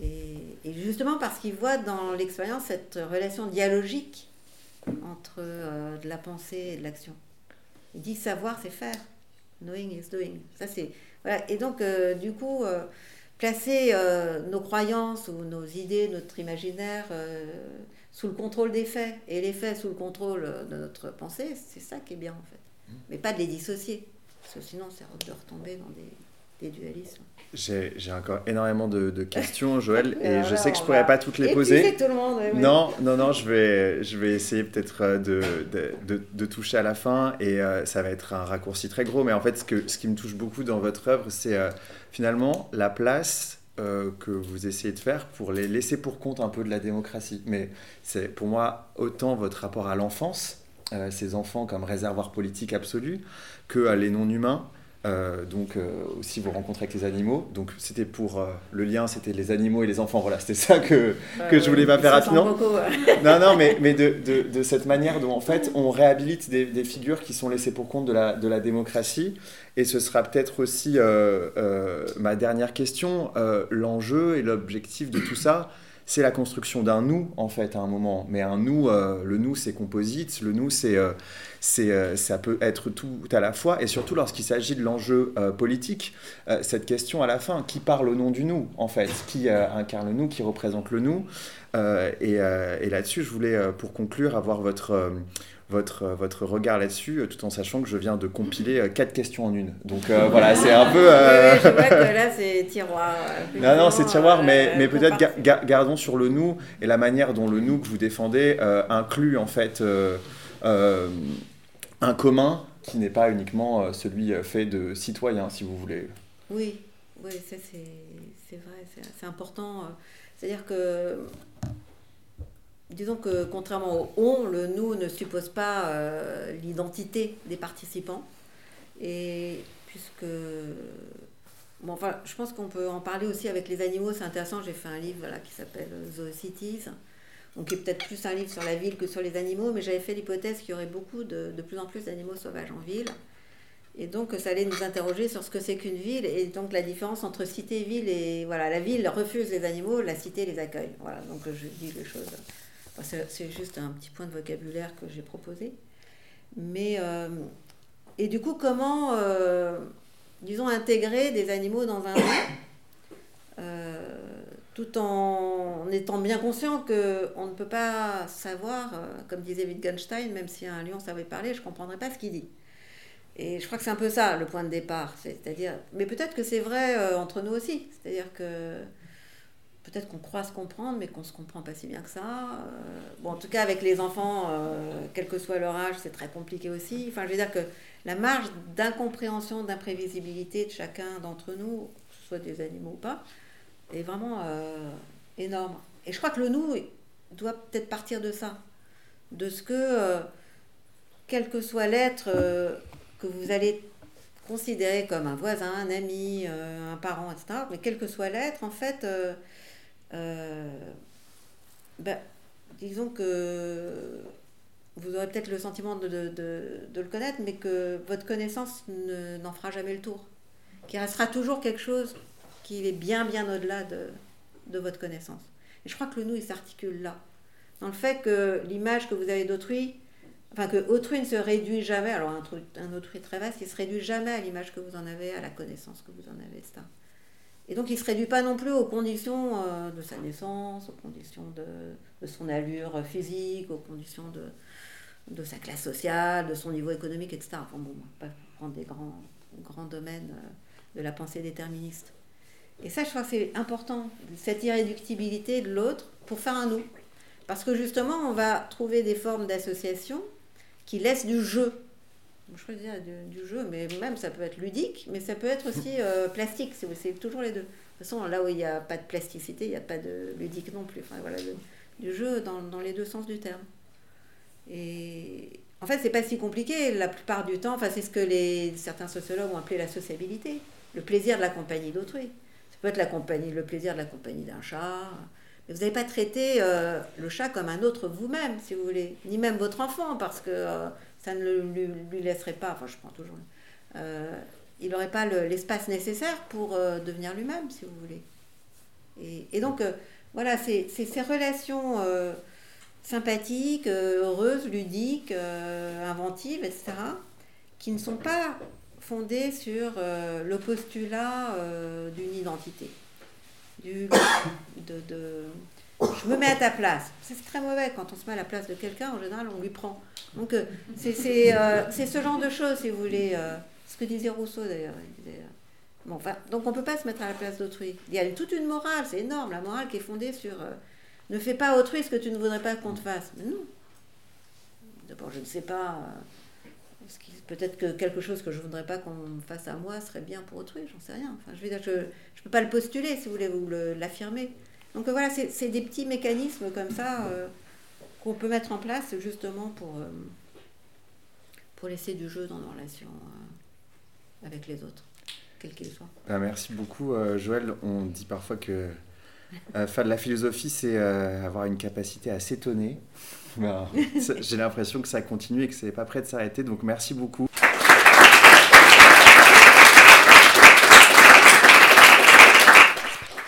Et, justement parce qu'il voit dans l'expérience cette relation dialogique entre euh, de la pensée et de l'action. Il dit savoir, c'est faire. Knowing is doing. Ça, c'est, voilà. Et donc, euh, du coup, euh, placer nos croyances ou nos idées, notre imaginaire sous le contrôle des faits et les faits sous le contrôle de notre pensée, c'est ça qui est bien en fait. Mais pas de les dissocier. Parce que sinon, c'est de retomber dans des, des dualismes. J'ai encore énormément de, questions, Joël, et je sais que je ne pourrais pas toutes les poser. Tout le monde, Non, non, non, je vais, je vais essayer peut-être euh, de, de, de, toucher à la fin, et euh, ça va être un raccourci très gros, mais en fait, ce, que, ce qui me touche beaucoup dans votre œuvre, c'est euh, finalement la place que vous essayez de faire pour les laisser pour compte un peu de la démocratie. Mais c'est pour moi autant votre rapport à l'enfance, ces enfants comme réservoir politique absolu, que à les non-humains. Euh, donc euh, aussi vous rencontrez avec les animaux. Donc c'était pour euh, le lien, c'était les animaux et les enfants. Voilà, c'était ça que, que je voulais pas faire rapidement. non, non, mais, mais de, de, de, cette manière dont en fait on réhabilite des, des, figures qui sont laissées pour compte de la, de la démocratie. Et ce sera peut-être aussi ma dernière question. L'enjeu et l'objectif de tout ça, c'est la construction d'un nous, en fait, à un moment. Mais un nous, euh, le nous, c'est composite, le nous, c'est, euh, euh, ça peut être tout à la fois. Et surtout lorsqu'il s'agit de l'enjeu politique, cette question à la fin, qui parle au nom du nous, en fait Qui incarne le nous, qui représente le nous et là-dessus, je voulais, pour conclure, avoir votre votre, votre regard là-dessus, euh, tout en sachant que je viens de compiler euh, quatre questions en une. Donc euh, voilà, c'est un peu. je vois que là, c'est tiroir. Non, non, c'est tiroir, mais, mais peut-être gardons sur le nous et la manière dont le nous que vous défendez inclut en fait un commun qui n'est pas uniquement celui fait de citoyens, si vous voulez. Oui, oui, ça c'est vrai, c'est important. C'est-à-dire que disons que contrairement au on, le nous ne suppose pas euh, l'identité des participants. Et puisque. Bon, enfin, je pense qu'on peut en parler aussi avec les animaux, c'est intéressant. J'ai fait un livre voilà, qui s'appelle Zoocities, donc qui est peut-être plus un livre sur la ville que sur les animaux, mais j'avais fait l'hypothèse qu'il y aurait beaucoup de, de plus en plus d'animaux sauvages en ville. Et donc, ça allait nous interroger sur ce que c'est qu'une ville et donc la différence entre cité et ville. Et voilà, la ville refuse les animaux, la cité les accueille. Voilà, donc je dis les choses. C'est juste un petit point de vocabulaire que j'ai proposé. Mais, euh, et du coup, comment, euh, disons, intégrer des animaux dans un lieu euh, tout en étant bien conscient qu'on ne peut pas savoir, comme disait Wittgenstein, même si un lion savait parler, je ne comprendrais pas ce qu'il dit. Et je crois que c'est un peu ça le point de départ. C'est-à-dire, mais peut-être que c'est vrai entre nous aussi. C'est-à-dire que peut-être qu'on croit se comprendre, mais qu'on se comprend pas si bien que ça. Euh, bon, en tout cas, avec les enfants, euh, quel que soit leur âge, c'est très compliqué aussi. Enfin, je veux dire que la marge d'incompréhension, d'imprévisibilité de chacun d'entre nous, que ce soit des animaux ou pas, est vraiment énorme. Et je crois que le nous doit peut-être partir de ça, de ce que, quel que soit l'être que vous allez considérer comme un voisin, un ami, euh, un parent, etc., mais quel que soit l'être, en fait, euh, euh, ben, disons que vous aurez peut-être le sentiment de, le connaître, mais que votre connaissance n'en fera jamais le tour. Qu'il restera toujours quelque chose qui est bien, bien au-delà de, de votre connaissance. Et je crois que le nous, il s'articule là. Dans le fait que l'image que vous avez d'autrui, Enfin, que autrui ne se réduit jamais, alors un, un autrui très vaste, il ne se réduit jamais à l'image que vous en avez, à la connaissance que vous en avez, etc. Et donc, il ne se réduit pas non plus aux conditions euh, de sa naissance, aux conditions de, son allure physique, aux conditions de, sa classe sociale, de son niveau économique, etc. Enfin, bon, pas prendre des grands, grands domaines euh, de la pensée déterministe. Et ça, je crois que c'est important, cette irréductibilité de l'autre pour faire un nous. Parce que justement, on va trouver des formes d'association qui laisse du jeu. Je peux dire du, jeu, mais même ça peut être ludique, mais ça peut être aussi euh, plastique, c'est toujours les deux. De toute façon, là où il n'y a pas de plasticité, il n'y a pas de ludique non plus. Enfin, voilà, du jeu dans, dans, les deux sens du terme. Et en fait, c'est pas si compliqué la plupart du temps. Enfin, c'est ce que les, certains sociologues ont appelé la sociabilité, le plaisir de la compagnie d'autrui. Ça peut être la compagnie, le plaisir de la compagnie d'un chat, vous n'avez pas traité euh, le chat comme un autre vous-même, si vous voulez, ni même votre enfant, parce que euh, ça ne lui, laisserait pas, enfin je prends toujours, euh, il n'aurait pas l'espace nécessaire pour devenir lui-même, si vous voulez. Et, donc, voilà, c'est ces relations sympathiques, heureuses, ludiques, inventives, etc., qui ne sont pas fondées sur le postulat d'une identité du, de, je me mets à ta place. C'est très mauvais quand on se met à la place de quelqu'un, en général on lui prend. Donc euh, euh, c'est ce genre de choses, si vous voulez, euh, ce que disait Rousseau d'ailleurs. Bon, enfin, donc on ne peut pas se mettre à la place d'autrui. Il y a toute une morale, c'est énorme, la morale qui est fondée sur ne fais pas autrui ce que tu ne voudrais pas qu'on te fasse. Mais non. D'abord, je ne sais pas. Peut-être que quelque chose que je ne voudrais pas qu'on fasse à moi serait bien pour autrui, j'en sais rien. Enfin, je veux dire, je ne peux pas le postuler, si vous voulez, vous l'affirmer. Donc voilà, c'est des petits mécanismes comme ça euh, qu'on peut mettre en place justement pour, euh, pour laisser du jeu dans nos relations euh, avec les autres, quels qu'ils soient. Ah, merci beaucoup, Joël. On dit parfois que faire de la philosophie, c'est avoir une capacité à s'étonner ben, j'ai l'impression que ça continue et que c'est pas prêt de s'arrêter, donc merci beaucoup.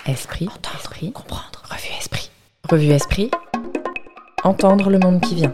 Esprit, entendre, comprendre. Revue Esprit. Revue Esprit. Entendre le monde qui vient.